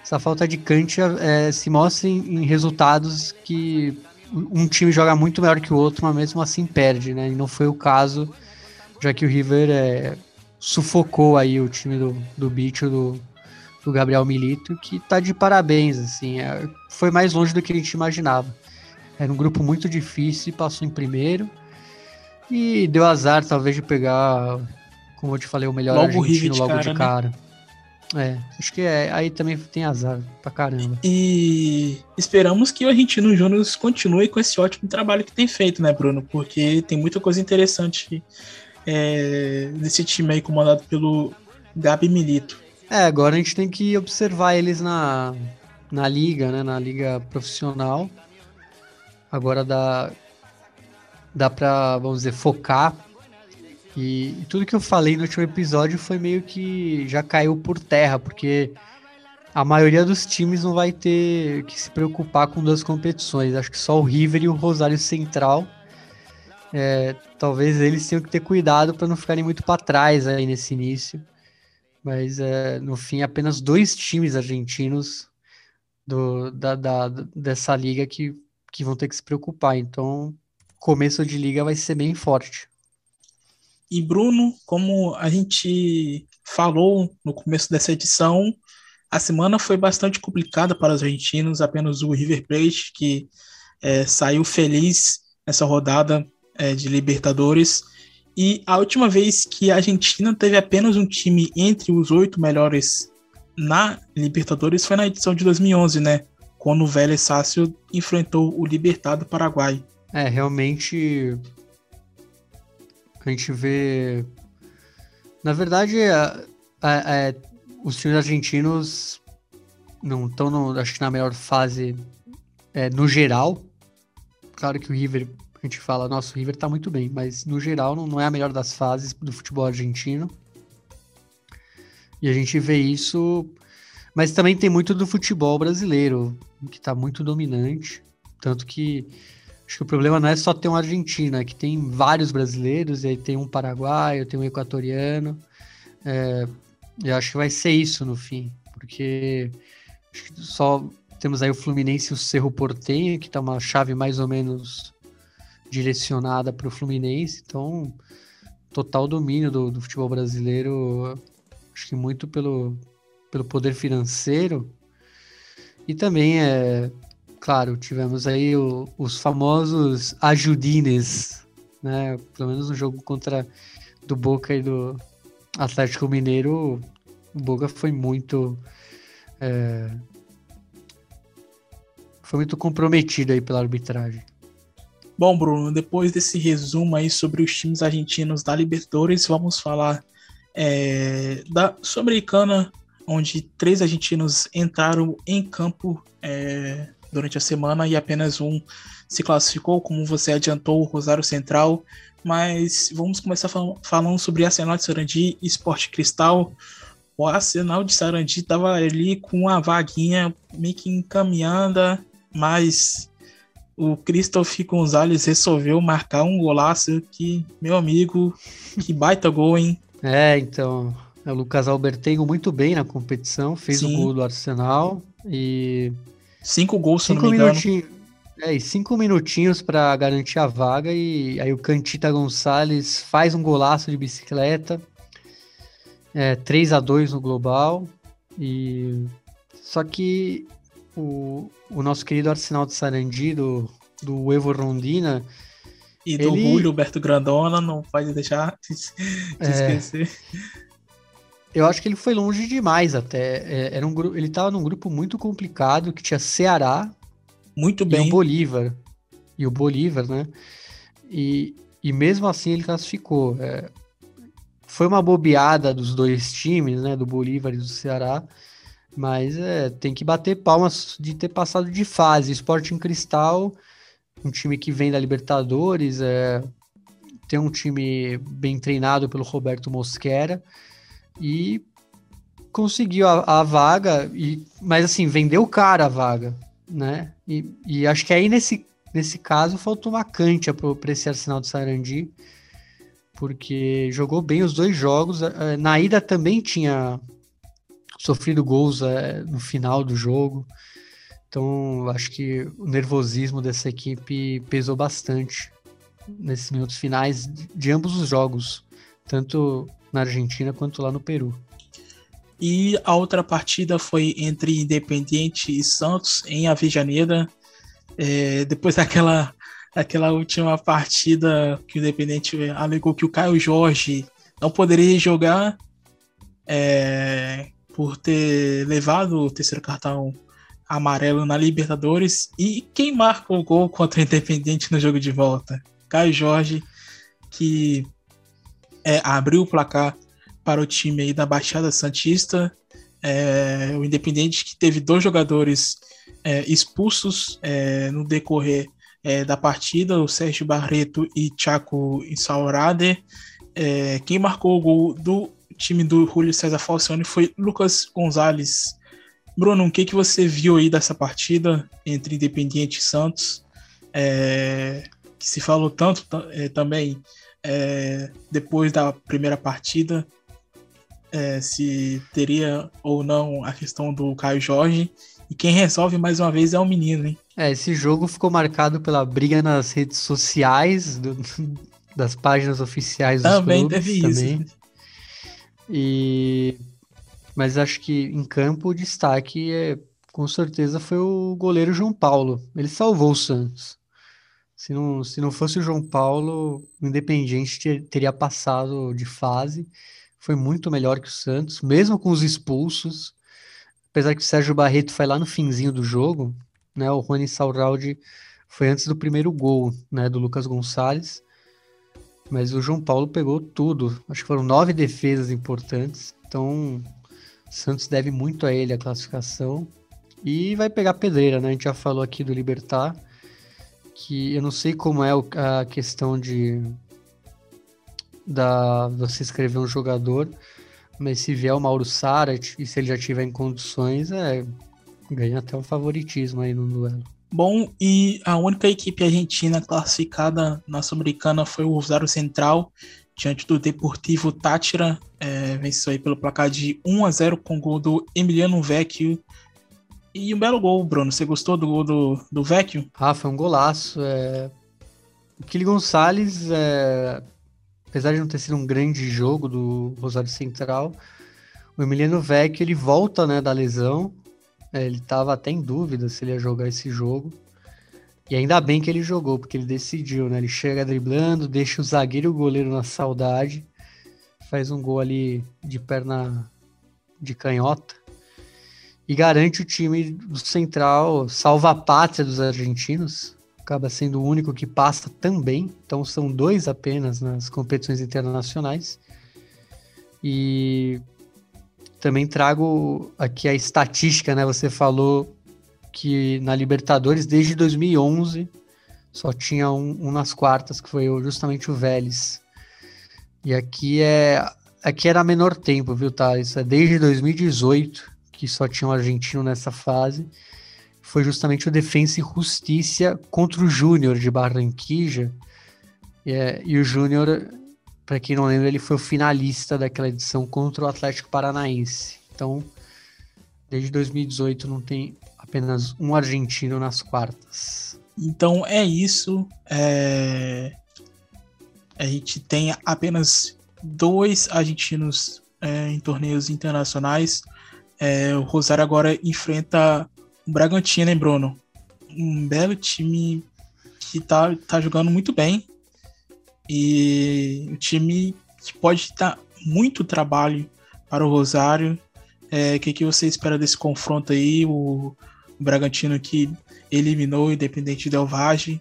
C: essa falta de Kant é, se mostra em, em, resultados que um time joga muito melhor que o outro, mas mesmo assim perde, né? E não foi o caso, já que o River é, sufocou aí o time do, do Bicho, do, do Gabriel Milito, que tá de parabéns, assim, é, foi mais longe do que a gente imaginava. Era um grupo muito difícil, passou em primeiro e deu azar, talvez, de pegar, como eu te falei, o melhor
B: logo
C: argentino
B: de
C: logo
B: cara,
C: de
B: né?
C: cara. É, acho que é, aí também tem azar pra caramba.
B: E esperamos que o Argentino Júnior continue com esse ótimo trabalho que tem feito, né, Bruno? Porque tem muita coisa interessante é, nesse time aí comandado pelo Gabi Milito.
C: É, agora a gente tem que observar eles na, na liga, né? Na liga profissional. Agora dá, dá pra, vamos dizer, focar. E, tudo que eu falei no último episódio foi meio que já caiu por terra, porque a maioria dos times não vai ter que se preocupar com duas competições. Acho que só o River e o Rosário Central. É, talvez eles tenham que ter cuidado para não ficarem muito para trás aí nesse início. Mas é, no fim, apenas dois times argentinos do, da, da, dessa liga que, que vão ter que se preocupar. Então, começo de liga vai ser bem forte.
B: E Bruno, como a gente falou no começo dessa edição, a semana foi bastante complicada para os argentinos. Apenas o River Plate, que é, saiu feliz nessa rodada é, de Libertadores, e a última vez que a Argentina teve apenas um time entre os oito melhores na Libertadores foi na edição de 2011, né? Quando o Vélez Sácio enfrentou o Libertado Paraguai.
C: É, realmente a gente vê. Na verdade, a, a, a, os times argentinos não estão, acho que na melhor fase é, no geral. Claro que o River, a gente fala, nosso River tá muito bem, mas no geral não, não é a melhor das fases do futebol argentino. E a gente vê isso, mas também tem muito do futebol brasileiro, que tá muito dominante. Tanto que acho que o problema não é só ter um argentino, é que tem vários brasileiros, e aí tem um paraguaio, tem um equatoriano. É, eu acho que vai ser isso no fim, porque só temos aí o Fluminense e o Cerro Portenho, que tá uma chave mais ou menos direcionada para o Fluminense. Então, total domínio do, do, futebol brasileiro, acho que muito pelo, pelo poder financeiro. E também, é, claro, tivemos aí o, os famosos ajudines, né? Pelo menos no jogo contra do Boca e do Atlético Mineiro, o Boca foi muito. É, foi muito comprometido aí pela arbitragem.
B: Bom, Bruno, depois desse resumo aí sobre os times argentinos da Libertadores, vamos falar é, da Sul-Americana, onde três argentinos entraram em campo é, durante a semana e apenas um se classificou, como você adiantou, o Rosário Central. Mas vamos começar fal falando sobre Arsenal de Sarandi e Sport Cristal. O Arsenal de Sarandi estava ali com uma vaguinha meio que encaminhada, mas o Christoph Gonzalez resolveu marcar um golaço que, meu amigo, que (laughs) baita gol, hein?
C: É, então, o Lucas Albertengo muito bem na competição, fez Sim. o gol do Arsenal e...
B: Cinco gols, cinco se não me engano.
C: É, e cinco minutinhos para garantir a vaga e aí o Cantita Gonçalves faz um golaço de bicicleta, é, 3 a 2 no global e só que o, o nosso querido Arsenal de Sarandi, do, do Evo Rondina.
B: E do ele... Julio Berto Grandona, não pode deixar de, de é... esquecer.
C: Eu acho que ele foi longe demais até. É, era um, ele estava num grupo muito complicado, que tinha Ceará.
B: Muito bem.
C: E o Bolívar. E o Bolívar, né? E, e mesmo assim ele classificou. É, foi uma bobeada dos dois times, né? Do Bolívar e do Ceará. Mas é, tem que bater palmas de ter passado de fase. Sporting Cristal, um time que vem da Libertadores, é, tem um time bem treinado pelo Roberto Mosquera e conseguiu a, a vaga, e, mas assim, vendeu cara a vaga, né? E, e acho que aí nesse, nesse caso faltou uma cancha para esse Arsenal de Sarandi, porque jogou bem os dois jogos. É, na ida também tinha sofrido gols é, no final do jogo. Então, acho que o nervosismo dessa equipe pesou bastante nesses minutos finais de ambos os jogos, tanto na Argentina quanto lá no Peru.
B: E a outra partida foi entre Independiente e Santos em Avejaneira. É, depois daquela, daquela última partida que o Independente alegou que o Caio Jorge não poderia jogar, é, por ter levado o terceiro cartão amarelo na Libertadores. E quem marca o gol contra o Independente no jogo de volta? Caio Jorge, que é, abriu o placar para o time aí da Baixada Santista. É, o Independente que teve dois jogadores é, expulsos é, no decorrer é, da partida, o Sérgio Barreto e Chaco Insaurade. É, quem marcou o gol do time do Julio César Falcione foi Lucas Gonzalez. Bruno, o que, que você viu aí dessa partida entre Independiente e Santos? É, que se falou tanto é, também é, depois da primeira partida, é, se teria ou não a questão do Caio Jorge. E quem resolve mais uma vez é o menino, hein?
C: É, esse jogo ficou marcado pela briga nas redes sociais, do, (laughs) das páginas oficiais dos
B: também clubes. Teve também isso.
C: E mas acho que em campo o destaque é, com certeza foi o goleiro João Paulo. Ele salvou o Santos. Se não, se não fosse o João Paulo, o Independiente ter, teria passado de fase. Foi muito melhor que o Santos, mesmo com os expulsos. Apesar que o Sérgio Barreto foi lá no finzinho do jogo, né? O Rony Sauraldi foi antes do primeiro gol, né, do Lucas Gonçalves. Mas o João Paulo pegou tudo. Acho que foram nove defesas importantes. Então, Santos deve muito a ele a classificação. E vai pegar pedreira, né? A gente já falou aqui do Libertar. Que eu não sei como é a questão de. Da, você escrever um jogador. Mas se vier o Mauro Sarat e se ele já tiver em condições, é, ganha até um favoritismo aí no duelo.
B: Bom, e a única equipe argentina classificada na Sul-Americana foi o Rosário Central, diante do Deportivo Tátira. É, venceu aí pelo placar de 1 a 0 com o gol do Emiliano Vecchio. E um belo gol, Bruno. Você gostou do gol do, do Vecchio?
C: Ah, foi um golaço. É... O Kili Gonçalves, é... apesar de não ter sido um grande jogo do Rosário Central, o Emiliano Vecchio ele volta né, da lesão é, ele estava até em dúvida se ele ia jogar esse jogo. E ainda bem que ele jogou, porque ele decidiu, né? Ele chega driblando, deixa o zagueiro e o goleiro na saudade, faz um gol ali de perna de canhota e garante o time do Central, salva a pátria dos argentinos, acaba sendo o único que passa também, então são dois apenas nas competições internacionais. E também trago aqui a estatística, né? Você falou que na Libertadores, desde 2011, só tinha um, um nas quartas, que foi justamente o Vélez. E aqui é aqui era menor tempo, viu, tá? Isso é desde 2018 que só tinha um argentino nessa fase. Foi justamente o Defensa e Justiça contra o Júnior de Barranquilla. É, e o Júnior para quem não lembra, ele foi o finalista daquela edição contra o Atlético Paranaense. Então, desde 2018 não tem apenas um argentino nas quartas.
B: Então é isso. É... A gente tem apenas dois argentinos é, em torneios internacionais. É, o Rosário agora enfrenta o Bragantino, hein, Bruno? Um belo time que tá, tá jogando muito bem. E o time que pode dar muito trabalho para o Rosário. É, o é, que, que você espera desse confronto aí? O, o Bragantino que eliminou o Independente Del Valle.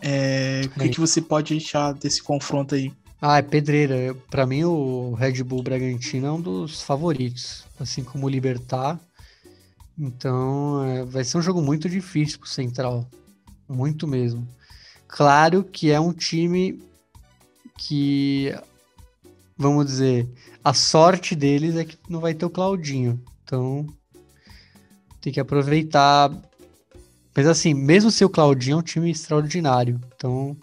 B: É, o que, que você pode achar desse confronto aí?
C: Ah, é pedreira. Para mim, o Red Bull Bragantino é um dos favoritos, assim como o Libertar. Então, é, vai ser um jogo muito difícil pro Central. Muito mesmo. Claro que é um time que, vamos dizer, a sorte deles é que não vai ter o Claudinho. Então, tem que aproveitar. Mas assim, mesmo se o Claudinho é um time extraordinário. Então,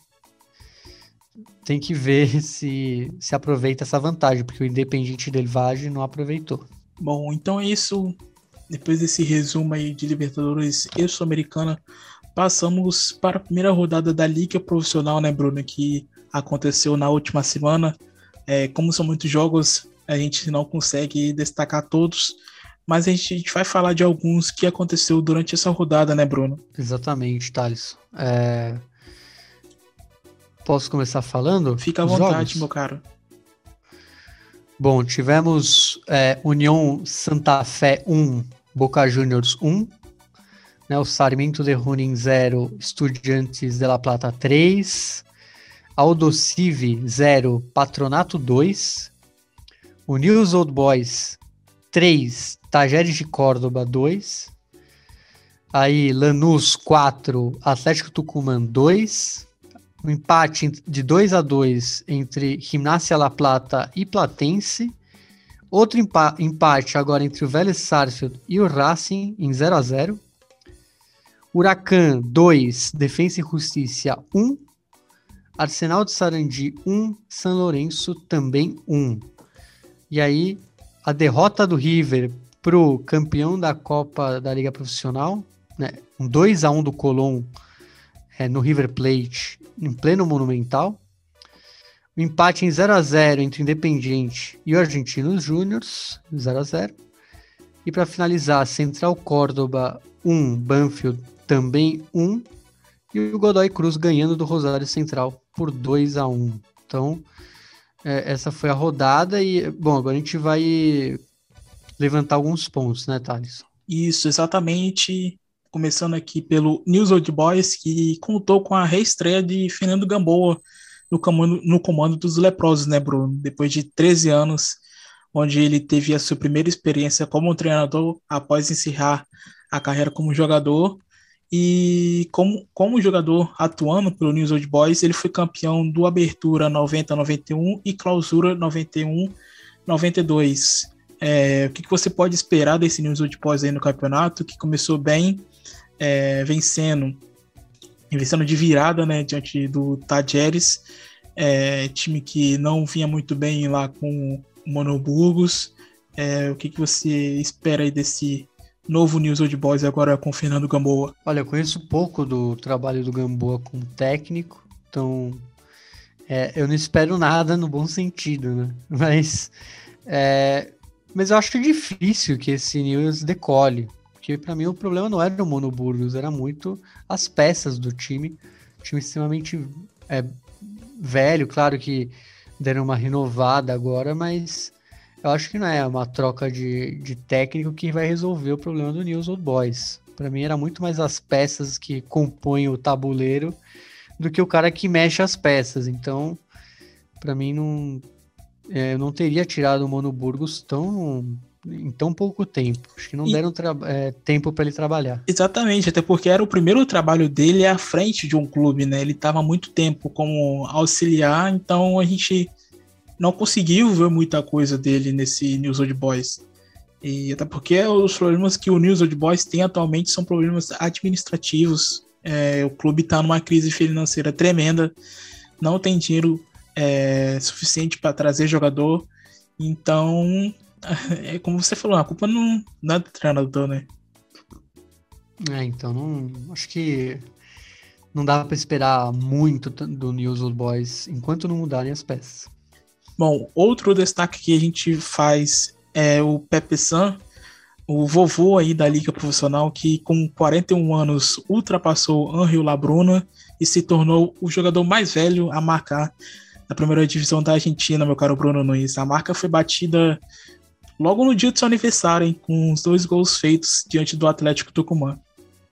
C: tem que ver (laughs) se se aproveita essa vantagem, porque o Independiente Del Valle não aproveitou.
B: Bom, então é isso. Depois desse resumo aí de Libertadores e Sul-Americana, passamos para a primeira rodada da Liga Profissional, né, Bruno? Que aconteceu na última semana. É, como são muitos jogos, a gente não consegue destacar todos, mas a gente, a gente vai falar de alguns que aconteceu durante essa rodada, né, Bruno?
C: Exatamente, Thales. É... Posso começar falando?
B: Fica à vontade, jogos? meu caro.
C: Bom, tivemos é, União Santa Fé 1, Boca Juniors 1, né, o Sarmiento de Junín 0, Estudiantes de La Plata 3, Aldocive 0, Patronato 2. O News Old Boys 3, Tajeres de Córdoba 2. Aí Lanús 4, Atlético Tucumã 2. Um empate de 2 a 2 entre Gimnasia La Plata e Platense. Outro empa empate agora entre o Vélez Sarsfield e o Racing em 0 a 0 Huracan 2, Defensa e Justiça 1. Arsenal de Sarandi 1, São Lourenço também 1. E aí, a derrota do River pro campeão da Copa da Liga Profissional, né, um 2 a 1 do Colón é, no River Plate, em pleno Monumental. O empate em 0 a 0 entre o Independiente e o Argentinos Júniors, 0 a 0 E para finalizar, Central Córdoba 1, Banfield também 1. E o Godoy Cruz ganhando do Rosário Central por 2 a 1 Então, é, essa foi a rodada e, bom, agora a gente vai levantar alguns pontos, né, Thales?
B: Isso, exatamente. Começando aqui pelo News Old Boys, que contou com a reestreia de Fernando Gamboa no comando, no comando dos leprosos, né, Bruno? Depois de 13 anos, onde ele teve a sua primeira experiência como treinador após encerrar a carreira como jogador. E como, como jogador atuando pelo News Old Boys, ele foi campeão do Abertura 90-91 e Clausura 91-92. É, o que, que, você pode esperar desse News Old Boys aí no campeonato, que começou bem, é, vencendo, vencendo de virada né, diante do Tajeres, é, time que não vinha muito bem lá com o Monoburgos. É, o que, que você espera aí desse novo News Old Boys agora com o Fernando Gamboa?
C: Olha, eu conheço pouco do trabalho do Gamboa como técnico, então é, eu não espero nada no bom sentido, né? (laughs) Mas, é, mas eu acho difícil que esse News decole, porque para mim o problema não era o Monoburgos, era muito as peças do time, time extremamente é, velho, claro que deram uma renovada agora, mas eu acho que não é uma troca de, de técnico que vai resolver o problema do News Old Boys. Para mim era muito mais as peças que compõem o tabuleiro do que o cara que mexe as peças. Então, para mim não é, eu não teria tirado o Mono Burgos tão em tão pouco tempo. Acho que não e... deram é, tempo para ele trabalhar.
B: Exatamente, até porque era o primeiro trabalho dele à frente de um clube, né? Ele estava muito tempo como auxiliar, então a gente não conseguiu ver muita coisa dele nesse News Old Boys. E até porque os problemas que o News Old Boys tem atualmente são problemas administrativos. É, o clube está numa crise financeira tremenda, não tem dinheiro é, suficiente para trazer jogador. Então (laughs) é como você falou, a culpa não, não é do treinador, né?
C: É, então não. Acho que não dá para esperar muito do News Old Boys enquanto não mudarem as peças.
B: Bom, outro destaque que a gente faz é o Pepe San, o vovô aí da liga profissional que com 41 anos ultrapassou Angel Labruna e se tornou o jogador mais velho a marcar na primeira divisão da Argentina, meu caro Bruno Nunes. A marca foi batida logo no dia do seu aniversário, hein, com os dois gols feitos diante do Atlético Tucumã.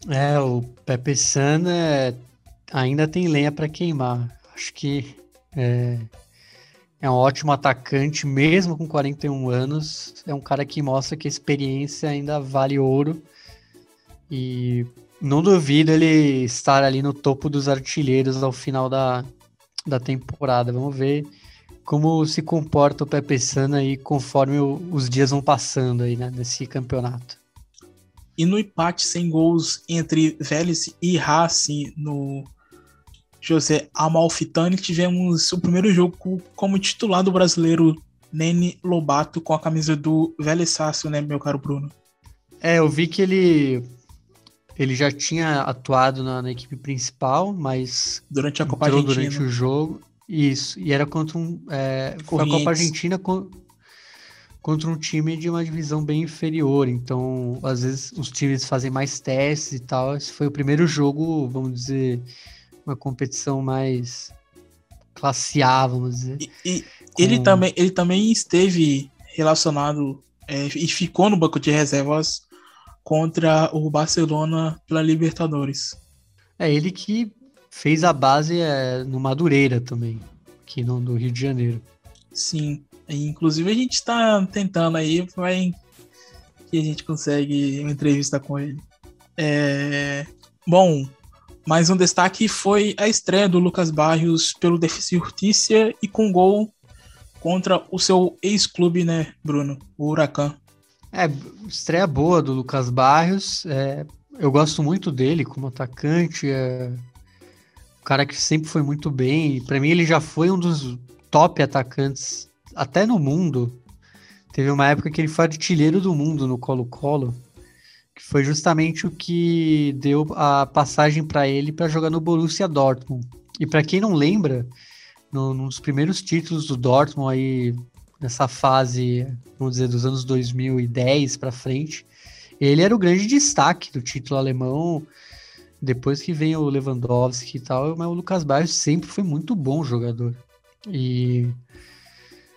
C: É, o Pepe San é, ainda tem lenha para queimar. Acho que é, é, um ótimo atacante, mesmo com 41 anos. É um cara que mostra que a experiência ainda vale ouro. E não duvido ele estar ali no topo dos artilheiros ao final da, da temporada. Vamos ver como se comporta o Pepe Sana aí conforme o, os dias vão passando aí, né, nesse campeonato.
B: E no empate sem gols entre Vélez e Racing no José Amalfitani, tivemos o primeiro jogo como titular do brasileiro Nene Lobato com a camisa do Vélez Sácio, né, meu caro Bruno?
C: É, eu vi que ele ele já tinha atuado na, na equipe principal, mas
B: durante a Copa Argentina.
C: durante o jogo isso, e era contra um. É, foi a Copa Argentina com, contra um time de uma divisão bem inferior. Então, às vezes, os times fazem mais testes e tal. Esse foi o primeiro jogo, vamos dizer, uma competição mais classe A, vamos dizer.
B: E, e com... ele, também, ele também esteve relacionado é, e ficou no banco de reservas contra o Barcelona pela Libertadores.
C: É ele que fez a base é, no Madureira também, aqui no, no Rio de Janeiro.
B: Sim, inclusive a gente está tentando aí, vai que a gente consegue uma entrevista com ele. É... Bom, mais um destaque foi a estreia do Lucas Barrios pelo Defesa e Justiça e com gol contra o seu ex-clube, né, Bruno? O Huracan.
C: É, estreia boa do Lucas Barrios. É, eu gosto muito dele como atacante. É, cara que sempre foi muito bem. Para mim, ele já foi um dos top atacantes, até no mundo. Teve uma época que ele foi artilheiro do mundo no Colo-Colo, que foi justamente o que deu a passagem para ele para jogar no Borussia Dortmund. E para quem não lembra, no, nos primeiros títulos do Dortmund aí nessa fase, vamos dizer, dos anos 2010 para frente, ele era o grande destaque do título alemão depois que vem o Lewandowski e tal, mas o Lucas Barros sempre foi muito bom jogador. E,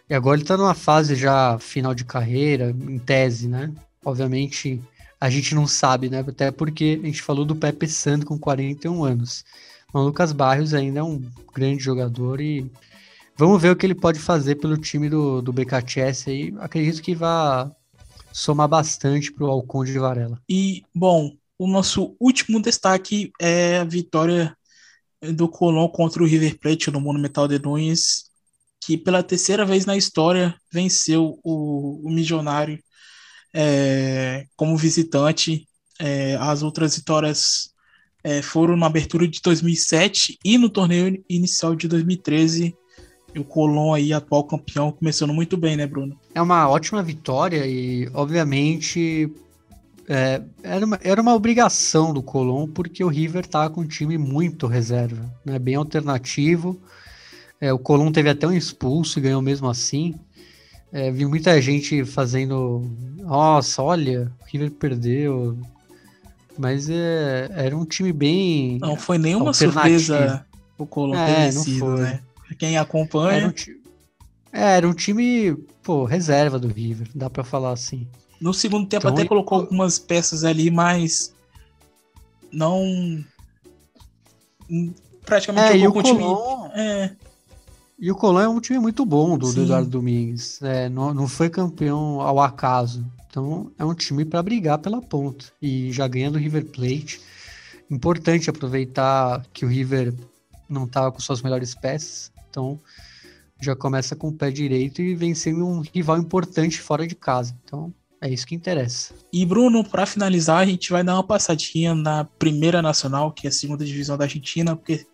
C: e agora ele tá numa fase já final de carreira, em tese, né? Obviamente, a gente não sabe, né? Até porque a gente falou do Pepe Sando com 41 anos. Mas o Lucas Barrios ainda é um grande jogador e vamos ver o que ele pode fazer pelo time do, do BKTS aí. Acredito que vai somar bastante para o Alconde de Varela.
B: E, bom, o nosso último destaque é a vitória do Colón contra o River Plate no Monumental de Nunes, que pela terceira vez na história venceu o, o Milionário é, como visitante. É, as outras vitórias é, foram na abertura de 2007 e no torneio inicial de 2013. E o Colón aí, atual campeão, começando muito bem, né, Bruno?
C: É uma ótima vitória e, obviamente, é, era, uma, era uma obrigação do Colón, porque o River tá com um time muito reserva, né, bem alternativo. É, o Colón teve até um expulso e ganhou mesmo assim. É, vi muita gente fazendo, nossa, olha, o River perdeu, mas é, era um time bem.
B: Não foi nenhuma surpresa o Colón é, ter vencido, né? Quem acompanha.
C: Era um, é, era um time, pô, reserva do River, dá para falar assim.
B: No segundo tempo então, até colocou algumas peças ali, mas não praticamente
C: é, e o Colón, é. E o Colón é um time muito bom do, do Eduardo Domingues. É, não, não foi campeão ao acaso. Então é um time para brigar pela ponta. E já ganhando o River Plate. Importante aproveitar que o River não estava com suas melhores peças. Então já começa com o pé direito e vencendo um rival importante fora de casa. Então é isso que interessa.
B: E Bruno, para finalizar, a gente vai dar uma passadinha na Primeira Nacional, que é a segunda divisão da Argentina, porque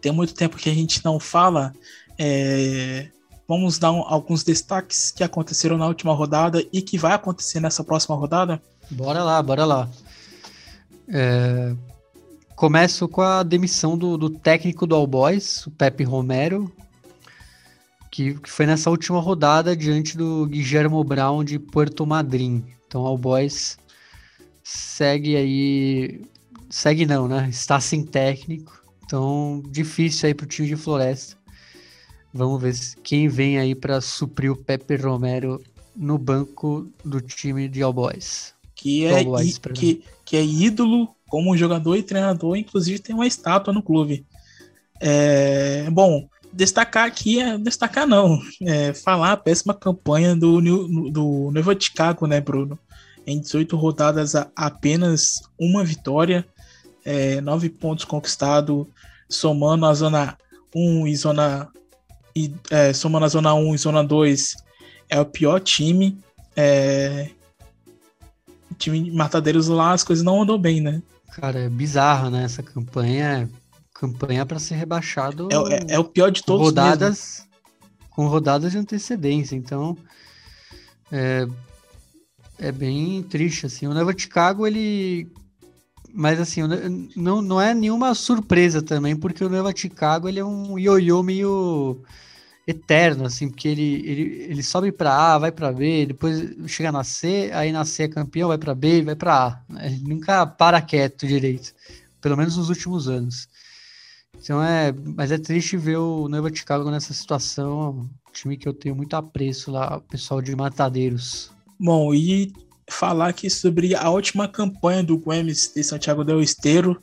B: tem muito tempo que a gente não fala. É, Vamos dar um, alguns destaques que aconteceram na última rodada e que vai acontecer nessa próxima rodada?
C: Bora lá, bora lá. É... Começo com a demissão do, do técnico do All Boys, o Pepe Romero, que, que, foi nessa última rodada diante do Guillermo Brown de Puerto Madryn. Então, o Boys segue aí. Segue não, né? Está sem técnico. Então, difícil aí para o time de Floresta. Vamos ver quem vem aí para suprir o Pepe Romero no banco do time de All Boys.
B: Que é, Boys, que, que é ídolo como jogador e treinador, inclusive tem uma estátua no clube. É, bom, destacar aqui é destacar não, é, falar a péssima campanha do, do Nova Chicago, né, Bruno? Em 18 rodadas, apenas uma vitória, é, nove pontos conquistados, somando a zona 1 e zona e é, somando a Zona 1 e Zona 2, é o pior time. É, o time de Matadeiros lá, as coisas não andam bem, né?
C: Cara, é bizarro, né? Essa campanha. Campanha para ser rebaixado.
B: É, é, é, o pior de todos.
C: Rodadas. Mesmo. Com rodadas de antecedência. Então. É, é bem triste, assim. O Nova Chicago, ele. Mas assim, não, não é nenhuma surpresa também, porque o Nova Chicago ele é um ioiô meio eterno, assim, porque ele, ele, ele sobe para A, vai para B, depois chega na C, aí na C é campeão, vai para B, vai para A. Ele nunca para quieto direito, pelo menos nos últimos anos. Então é, mas é triste ver o Nova Chicago nessa situação, um time que eu tenho muito apreço lá, o pessoal de Matadeiros.
B: Bom, e falar aqui sobre a última campanha do Guemes de Santiago del Esteiro,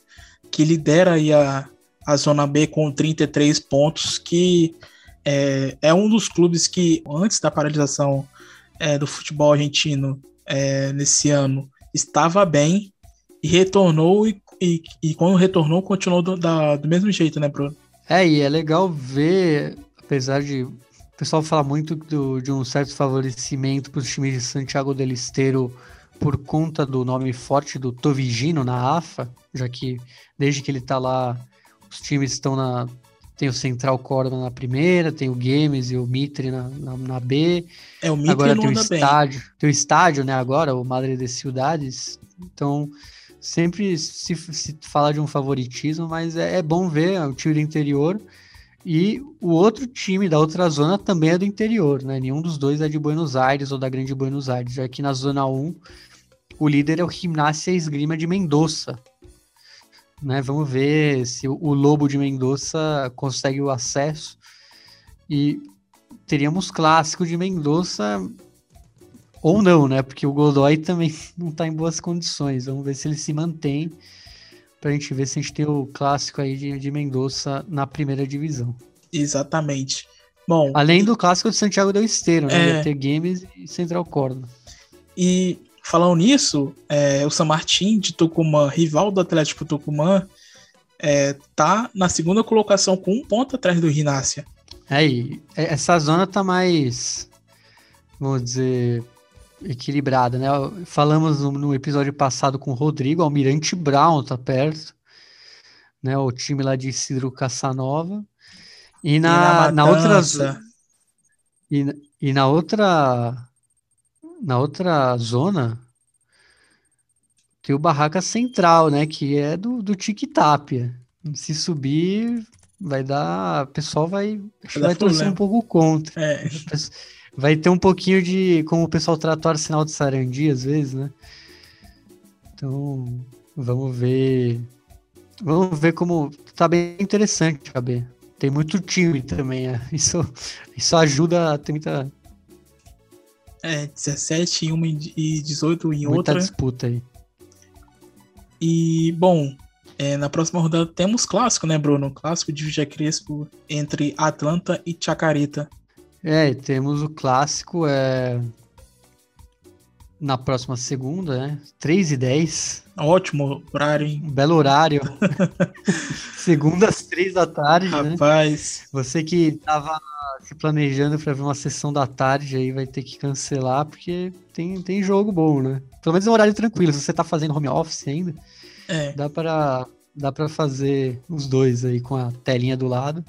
B: que lidera aí a, a Zona B com 33 pontos, que é, é um dos clubes que, antes da paralisação é, do futebol argentino é, nesse ano, estava bem e retornou, e, e, e quando retornou, continuou do, da, do mesmo jeito, né, Bruno?
C: É, e é legal ver, apesar de o pessoal falar muito do, de um certo favorecimento para os times de Santiago del Esteiro por conta do nome forte do Tovigino na AFA, já que desde que ele está lá, os times estão na tem o Central Córdoba na primeira, tem o Games e o Mitre na, na, na B.
B: É, o Mitre
C: agora tem o estádio, bem. tem o estádio, né, agora, o Madre de Ciudades. Então, sempre se, se fala de um favoritismo, mas é, é bom ver o time do interior. E o outro time da outra zona também é do interior, né? Nenhum dos dois é de Buenos Aires ou da Grande Buenos Aires. Já que na zona 1, o líder é o Gimnasia Esgrima de Mendoza, né? Vamos ver se o Lobo de Mendoza consegue o acesso. E teríamos clássico de Mendoza ou não, né? Porque o Godoy também (laughs) não está em boas condições. Vamos ver se ele se mantém para a gente ver se a gente tem o clássico aí de, de Mendonça na primeira divisão.
B: Exatamente. Bom,
C: além do clássico de Santiago del Esteiro, né? É... ter Games e Central Córdoba.
B: E falando nisso, é, o San Martín de Tucumã, rival do Atlético Tucumã, é, tá na segunda colocação com um ponto atrás do Rinácia.
C: É, essa zona tá mais, vamos dizer, equilibrada, né? Falamos no, no, episódio passado com o Rodrigo, Almirante Brown tá perto, né? O time lá de Cidro Caçanova. E na, e na, na outra e, e na outra na outra zona tem o Barraca Central, né? Que é do, do Tic Tapia. Se subir, vai dar. O pessoal vai, vai, vai torcer um pouco contra. É vai ter um pouquinho de como o pessoal trata o Arsenal de Sarandi, às vezes, né? Então, vamos ver. Vamos ver como. Tá bem interessante, KB. Tem muito time também. É. Isso, isso ajuda a ter muita.
B: É, 17 em uma e 18 em
C: muita
B: outra.
C: Muita disputa aí.
B: E, bom, é, na próxima rodada temos clássico, né, Bruno? Clássico de Vija Crespo entre Atlanta e Chacarita.
C: É, temos o clássico é... na próxima segunda, né? 3 e 10.
B: Ótimo horário, hein?
C: belo horário. (laughs) segunda às 3 da tarde,
B: né? Rapaz.
C: Né? Você que tava se planejando para ver uma sessão da tarde aí vai ter que cancelar porque tem, tem jogo bom, né? Pelo menos é um horário tranquilo. Se você tá fazendo home office ainda, é. dá para dá para fazer os dois aí com a telinha do lado.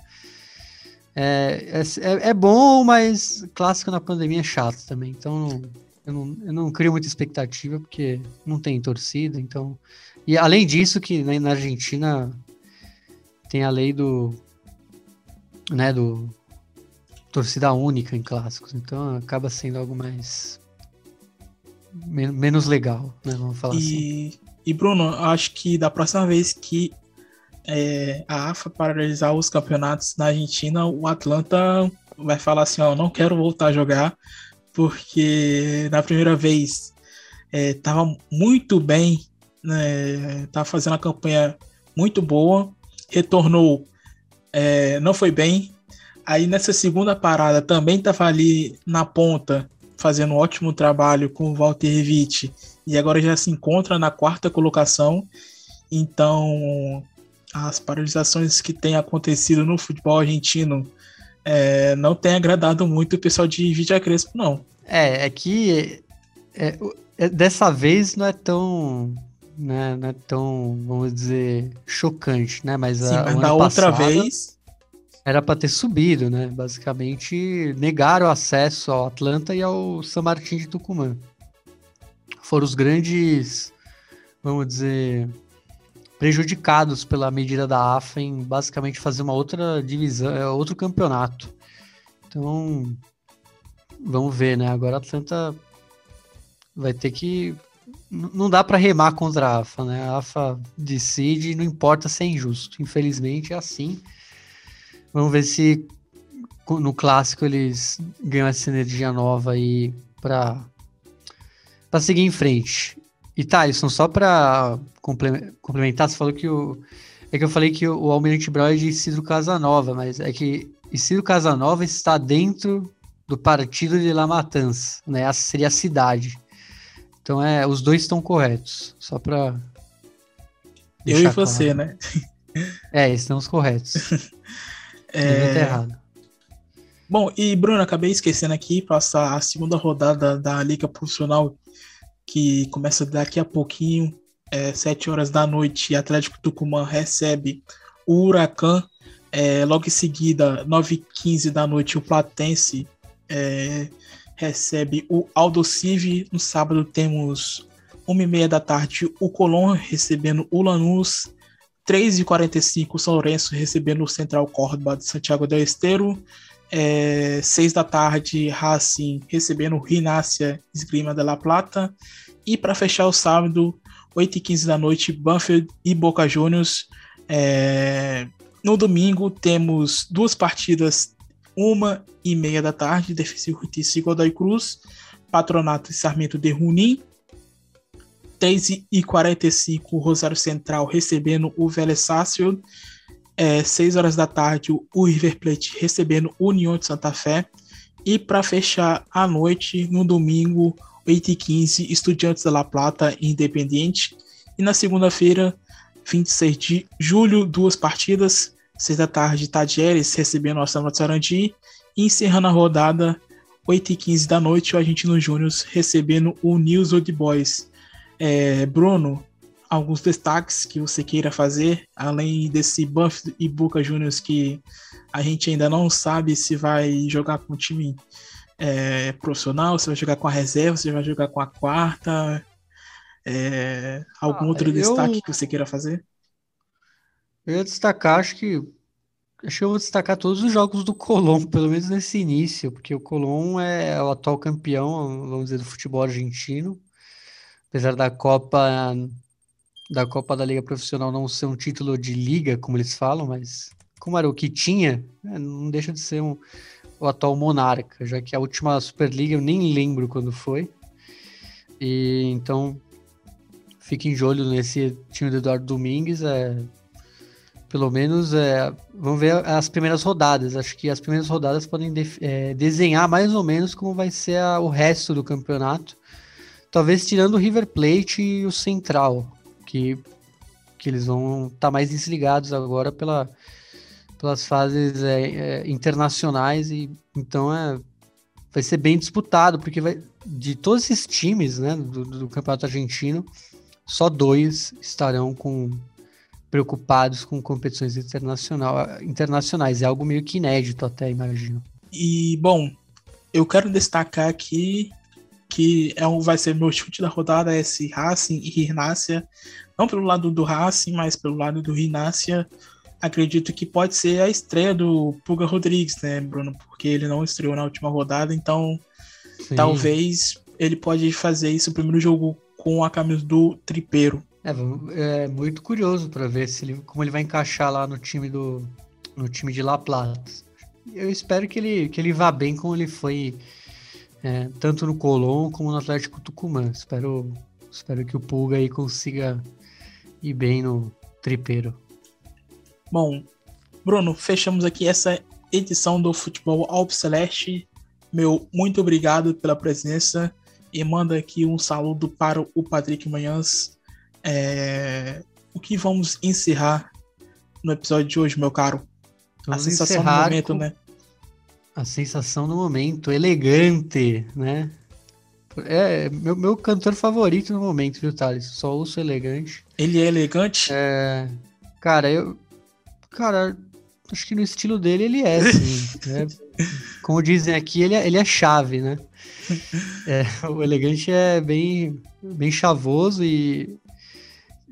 C: É, é, é, bom, mas clássico na pandemia é chato também. Então eu não, eu não crio muita expectativa porque não tem torcida. Então e além disso que na, na Argentina tem a lei do né do torcida única em clássicos. Então acaba sendo algo mais men menos legal, né? Vamos falar
B: e,
C: assim.
B: E Bruno, acho que da próxima vez que é, a AFA paralisar os campeonatos na Argentina, o Atlanta vai falar assim, ó, não quero voltar a jogar, porque na primeira vez estava é, muito bem, né, tava fazendo a campanha muito boa, retornou, é, não foi bem, aí nessa segunda parada também estava ali na ponta, fazendo um ótimo trabalho com o Walter Witt, e agora já se encontra na quarta colocação, então as paralisações que têm acontecido no futebol argentino é, não tem agradado muito o pessoal de Vidia Crespo, não.
C: É, é que é, é, dessa vez não é tão. Né, não é tão, vamos dizer, chocante, né? Mas,
B: Sim,
C: a,
B: mas da outra vez.
C: Era para ter subido, né? Basicamente, negaram o acesso ao Atlanta e ao San Martín de Tucumã. Foram os grandes, vamos dizer, prejudicados pela medida da AFA em basicamente fazer uma outra divisão, é, outro campeonato. Então, vamos ver, né? Agora a Atlanta vai ter que. Não dá para remar contra a AFA, né? A AFA decide não importa se é injusto. Infelizmente é assim. Vamos ver se no clássico eles ganham essa energia nova aí para para seguir em frente. E Thaleson, só para complementar, você falou que o. É que eu falei que o Almirante Brown é de Isidro Casanova, mas é que Isidro Casanova está dentro do partido de La Matança, né? Essa seria a cidade. Então é, os dois estão corretos, só para
B: Eu e você, claro. né? (laughs)
C: É, estamos corretos. (laughs) é... errado.
B: Bom, e Bruno, acabei esquecendo aqui, passar a segunda rodada da Liga Profissional que começa daqui a pouquinho, é, 7 horas da noite, Atlético Tucumã recebe o Huracan. É, logo em seguida, 9h15 da noite, o Platense é, recebe o Aldo Civi. No sábado temos 1h30 da tarde, o Colón recebendo o Lanús. 3h45, o São Lourenço recebendo o Central Córdoba de Santiago del Esteiro. É, 6 da tarde, Racing recebendo Rinácia Esgrima de La Plata. E para fechar o sábado, 8 e 15 da noite, Banfield e Boca Juniors. É... No domingo temos duas partidas, uma e meia da tarde, Defensivo Justiça e Godoy Cruz. Patronato e Sarmento de Runim. 3 e 45 Rosário Central recebendo o Vélez. É, 6 horas da tarde o River Plate recebendo União de Santa Fé. E para fechar a noite, no domingo, 8h15, Estudiantes da La Plata Independiente. E na segunda-feira, 26 de julho, duas partidas. 6 da tarde, Tadieres recebendo o Samba de Sarandi. E encerrando a rodada, 8h15 da noite, o Argentino Júnior recebendo o News Old Boys. É, Bruno, alguns destaques que você queira fazer, além desse Buff e Boca Juniors que a gente ainda não sabe se vai jogar com o time é, profissional, se vai jogar com a reserva, se vai jogar com a quarta. É, algum ah, outro eu... destaque que você queira fazer?
C: Eu ia destacar, acho que. Acho que eu vou destacar todos os jogos do Colom, (laughs) pelo menos nesse início, porque o Colom é o atual campeão, vamos dizer, do futebol argentino. Apesar da Copa da Copa da Liga Profissional não ser um título de liga, como eles falam, mas como era o que tinha, né, não deixa de ser um, o atual monarca, já que a última Superliga eu nem lembro quando foi. E então fiquem de olho nesse time do Eduardo Domingues. É, pelo menos é, vamos ver as primeiras rodadas. Acho que as primeiras rodadas podem de, é, desenhar mais ou menos como vai ser a, o resto do campeonato. Talvez tirando o River Plate e o Central, que, que eles vão estar tá mais desligados agora pela, pelas fases é, é, internacionais e então é, vai ser bem disputado porque vai de todos esses times né, do, do campeonato argentino só dois estarão com preocupados com competições internacional, internacionais. É algo meio que inédito até imagino.
B: E bom eu quero destacar aqui que é um, vai ser meu chute da rodada, esse Racing e Rinácia. Não pelo lado do Racing, mas pelo lado do Rinácia. Acredito que pode ser a estreia do Puga Rodrigues, né, Bruno? Porque ele não estreou na última rodada, então Sim. talvez ele pode fazer isso o primeiro jogo com a camisa do Tripeiro.
C: É, é muito curioso para ver se ele, como ele vai encaixar lá no time do no time de La Plata. Eu espero que ele, que ele vá bem como ele foi é, tanto no Colón como no Atlético Tucumã. Espero, espero que o Pulga aí consiga ir bem no tripeiro.
B: Bom, Bruno, fechamos aqui essa edição do Futebol Alpe Celeste. Meu muito obrigado pela presença e manda aqui um saludo para o Patrick Manhãs. É... O que vamos encerrar no episódio de hoje, meu caro?
C: Vamos A sensação do momento, com... né? A sensação do momento, elegante, né? É meu, meu cantor favorito no momento, viu, Thales? Só ouço elegante.
B: Ele é elegante?
C: É. Cara, eu. Cara, acho que no estilo dele ele é, sim. (laughs) né? Como dizem aqui, ele é, ele é chave, né? É, o elegante é bem, bem chavoso e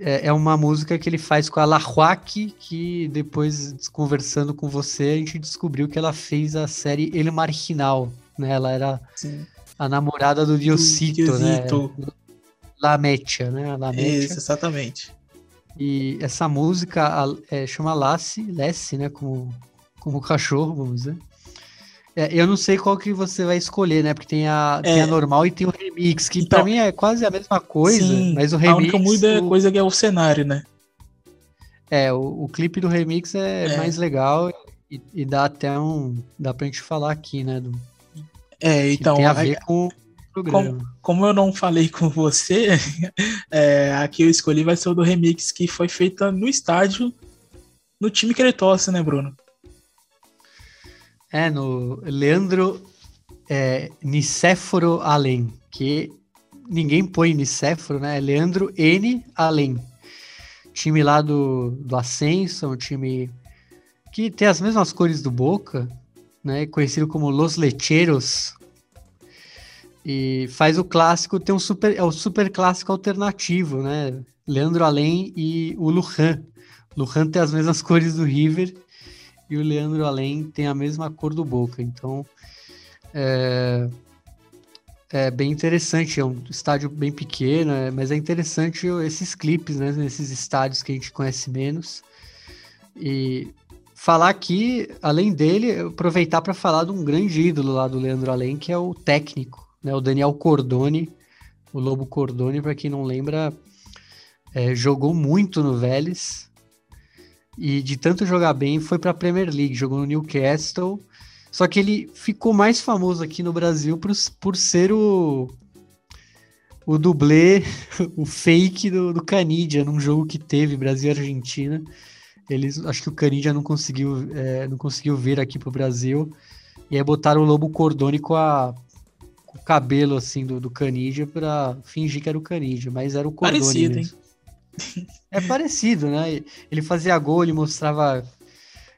C: é, é uma música que ele faz com a Lahuac, que depois, conversando com você, a gente descobriu que ela fez a série El Marginal, né? Ela era Sim. a namorada do Diosito, né? Lametia, né? Lametia.
B: Isso, exatamente.
C: E essa música é, chama Lassie, Lassie, né? Como, como cachorro, vamos dizer. É, eu não sei qual que você vai escolher, né? Porque tem a, é. tem a normal e tem o remix, que então, pra mim é quase a mesma coisa, sim, mas o remix... A única
B: muda é coisa que é o cenário, né?
C: É, o, o clipe do remix é, é. mais legal e, e, dá até um... dá pra gente falar aqui, né? Do,
B: é, então... Tem
C: a ver com...
B: Como, como, eu não falei com você, (laughs) é, a que eu escolhi vai ser o do remix que foi feita no estádio, no time que ele torce, né, Bruno?
C: É, no Leandro é, Nicéforo Além, que ninguém põe Nicéforo, né? É Leandro N Além. Time lá do, do Ascenso, um time que tem as mesmas cores do Boca, né? Conhecido como Los Lecheros. E faz o clássico, tem um super, é o super clássico alternativo, né? Leandro Além e o Lujan. Lujan tem as mesmas (laughs) cores do River e o Leandro Além tem a mesma cor do Boca. Então é, é bem interessante. É um estádio bem pequeno, é, mas é interessante esses clipes, né? Nesses estádios que a gente conhece menos. E falar aqui, além dele, aproveitar para falar de um grande ídolo lá do Leandro Além, que é o técnico, né? O Daniel Cordone, o Lobo Cordone, para quem não lembra, é, jogou muito no Vélez e de tanto jogar bem foi para a Premier League, jogou no Newcastle. Só que ele ficou mais famoso aqui no Brasil por, por ser o o dublê, (laughs) o fake do, do Canidia num jogo que teve Brasil e Argentina. Eles, acho que o Canidia não conseguiu, é, não conseguiu vir aqui pro Brasil. E aí botaram o Lobo Cordone com, a, com o cabelo assim do, do Canidia para fingir que era o Canidia, mas era o Cordone parecido, mesmo. Hein? É parecido, né? Ele fazia gol, ele mostrava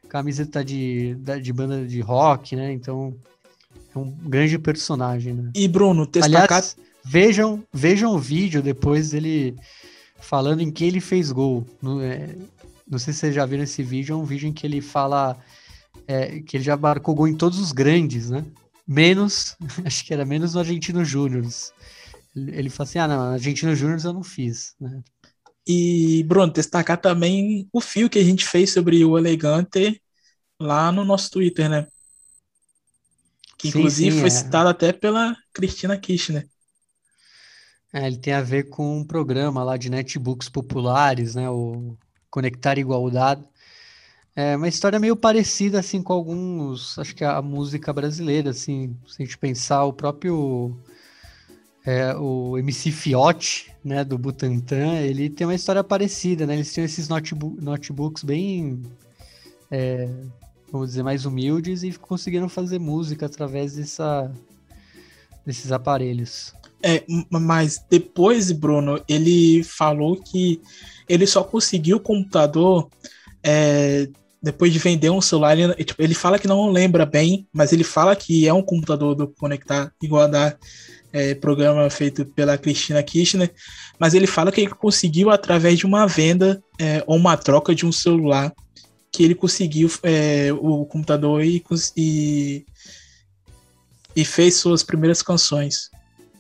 C: camiseta de, de banda de rock, né? Então é um grande personagem, né?
B: E Bruno,
C: Aliás, vejam, vejam o vídeo depois dele falando em que ele fez gol. No, é, não sei se vocês já viram esse vídeo, é um vídeo em que ele fala é, que ele já marcou gol em todos os grandes, né? Menos, (laughs) acho que era menos no Argentino Júnior. Ele, ele fala assim: ah, não, Argentino Júnior eu não fiz, né?
B: E, Bruno, destacar também o fio que a gente fez sobre o Elegante lá no nosso Twitter, né? Que sim, inclusive sim, foi é. citado até pela Cristina Kirchner.
C: É, ele tem a ver com um programa lá de netbooks populares, né? O Conectar Igualdade. É uma história meio parecida, assim, com alguns... Acho que a música brasileira, assim, se a gente pensar, o próprio... É, o MC Fiote, né, do Butantan, ele tem uma história parecida, né? Eles tinham esses notebook, notebooks bem... É, vamos dizer, mais humildes e conseguiram fazer música através dessa, desses aparelhos.
B: É, mas depois, Bruno, ele falou que ele só conseguiu o computador é, depois de vender um celular. Ele, tipo, ele fala que não lembra bem, mas ele fala que é um computador do Conectar igual a da é, programa feito pela Cristina Kirchner, mas ele fala que ele conseguiu através de uma venda é, ou uma troca de um celular que ele conseguiu é, o computador e, e, e fez suas primeiras canções.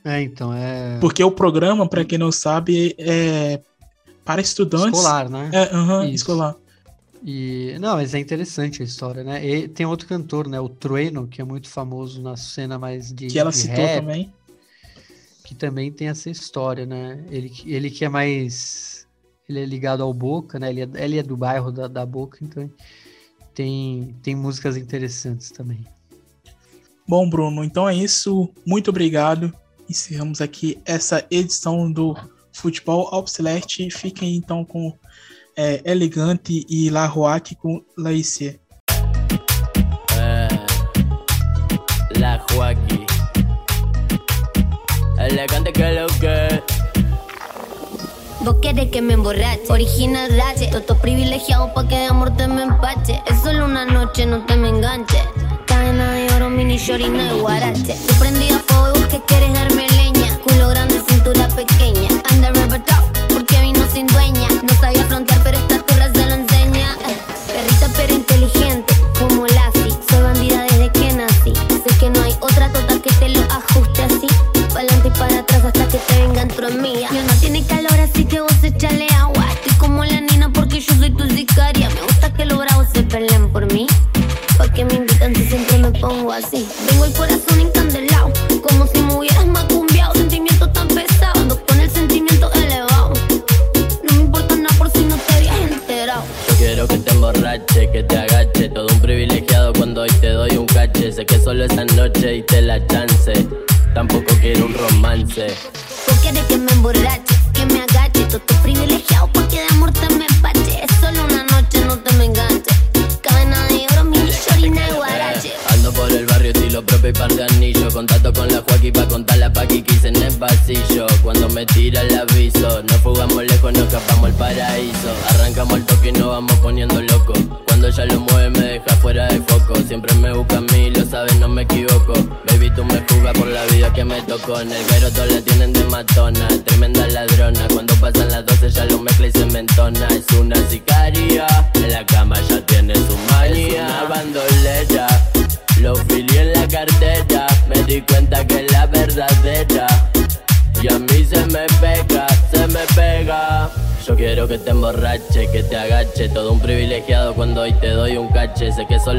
C: É, então, é.
B: Porque o programa, para quem não sabe, é para estudantes.
C: Escolar, né?
B: É, uhum, escolar.
C: E, não, mas é interessante a história, né? E tem outro cantor, né? O Trueno, que é muito famoso na cena mais de.
B: Que ela
C: de
B: citou
C: rap,
B: também.
C: Que também tem essa história, né? Ele, ele que é mais. Ele é ligado ao Boca, né? Ele é, ele é do bairro da, da Boca, então tem, tem músicas interessantes também.
B: Bom, Bruno, então é isso. Muito obrigado encerramos aqui essa edição do Futebol Alpceleste. Fiquem então com é, Elegante e La Roac com Laícia.
D: Eh, la Joaquín. Elegante que lo que. Vos querés que me emborrache, original rache, toto privilegiado pa' que de amor te me empache. Es solo una noche, no te me enganche. Cadena de oro, mini shorina de guarache. Tú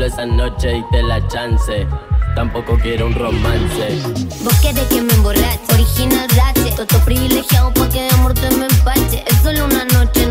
D: esa noche y te la chance. Tampoco quiero un romance. Vos querés que me emborrache, original rache. Todo privilegiado pa' que de amor te me empache. Es solo una noche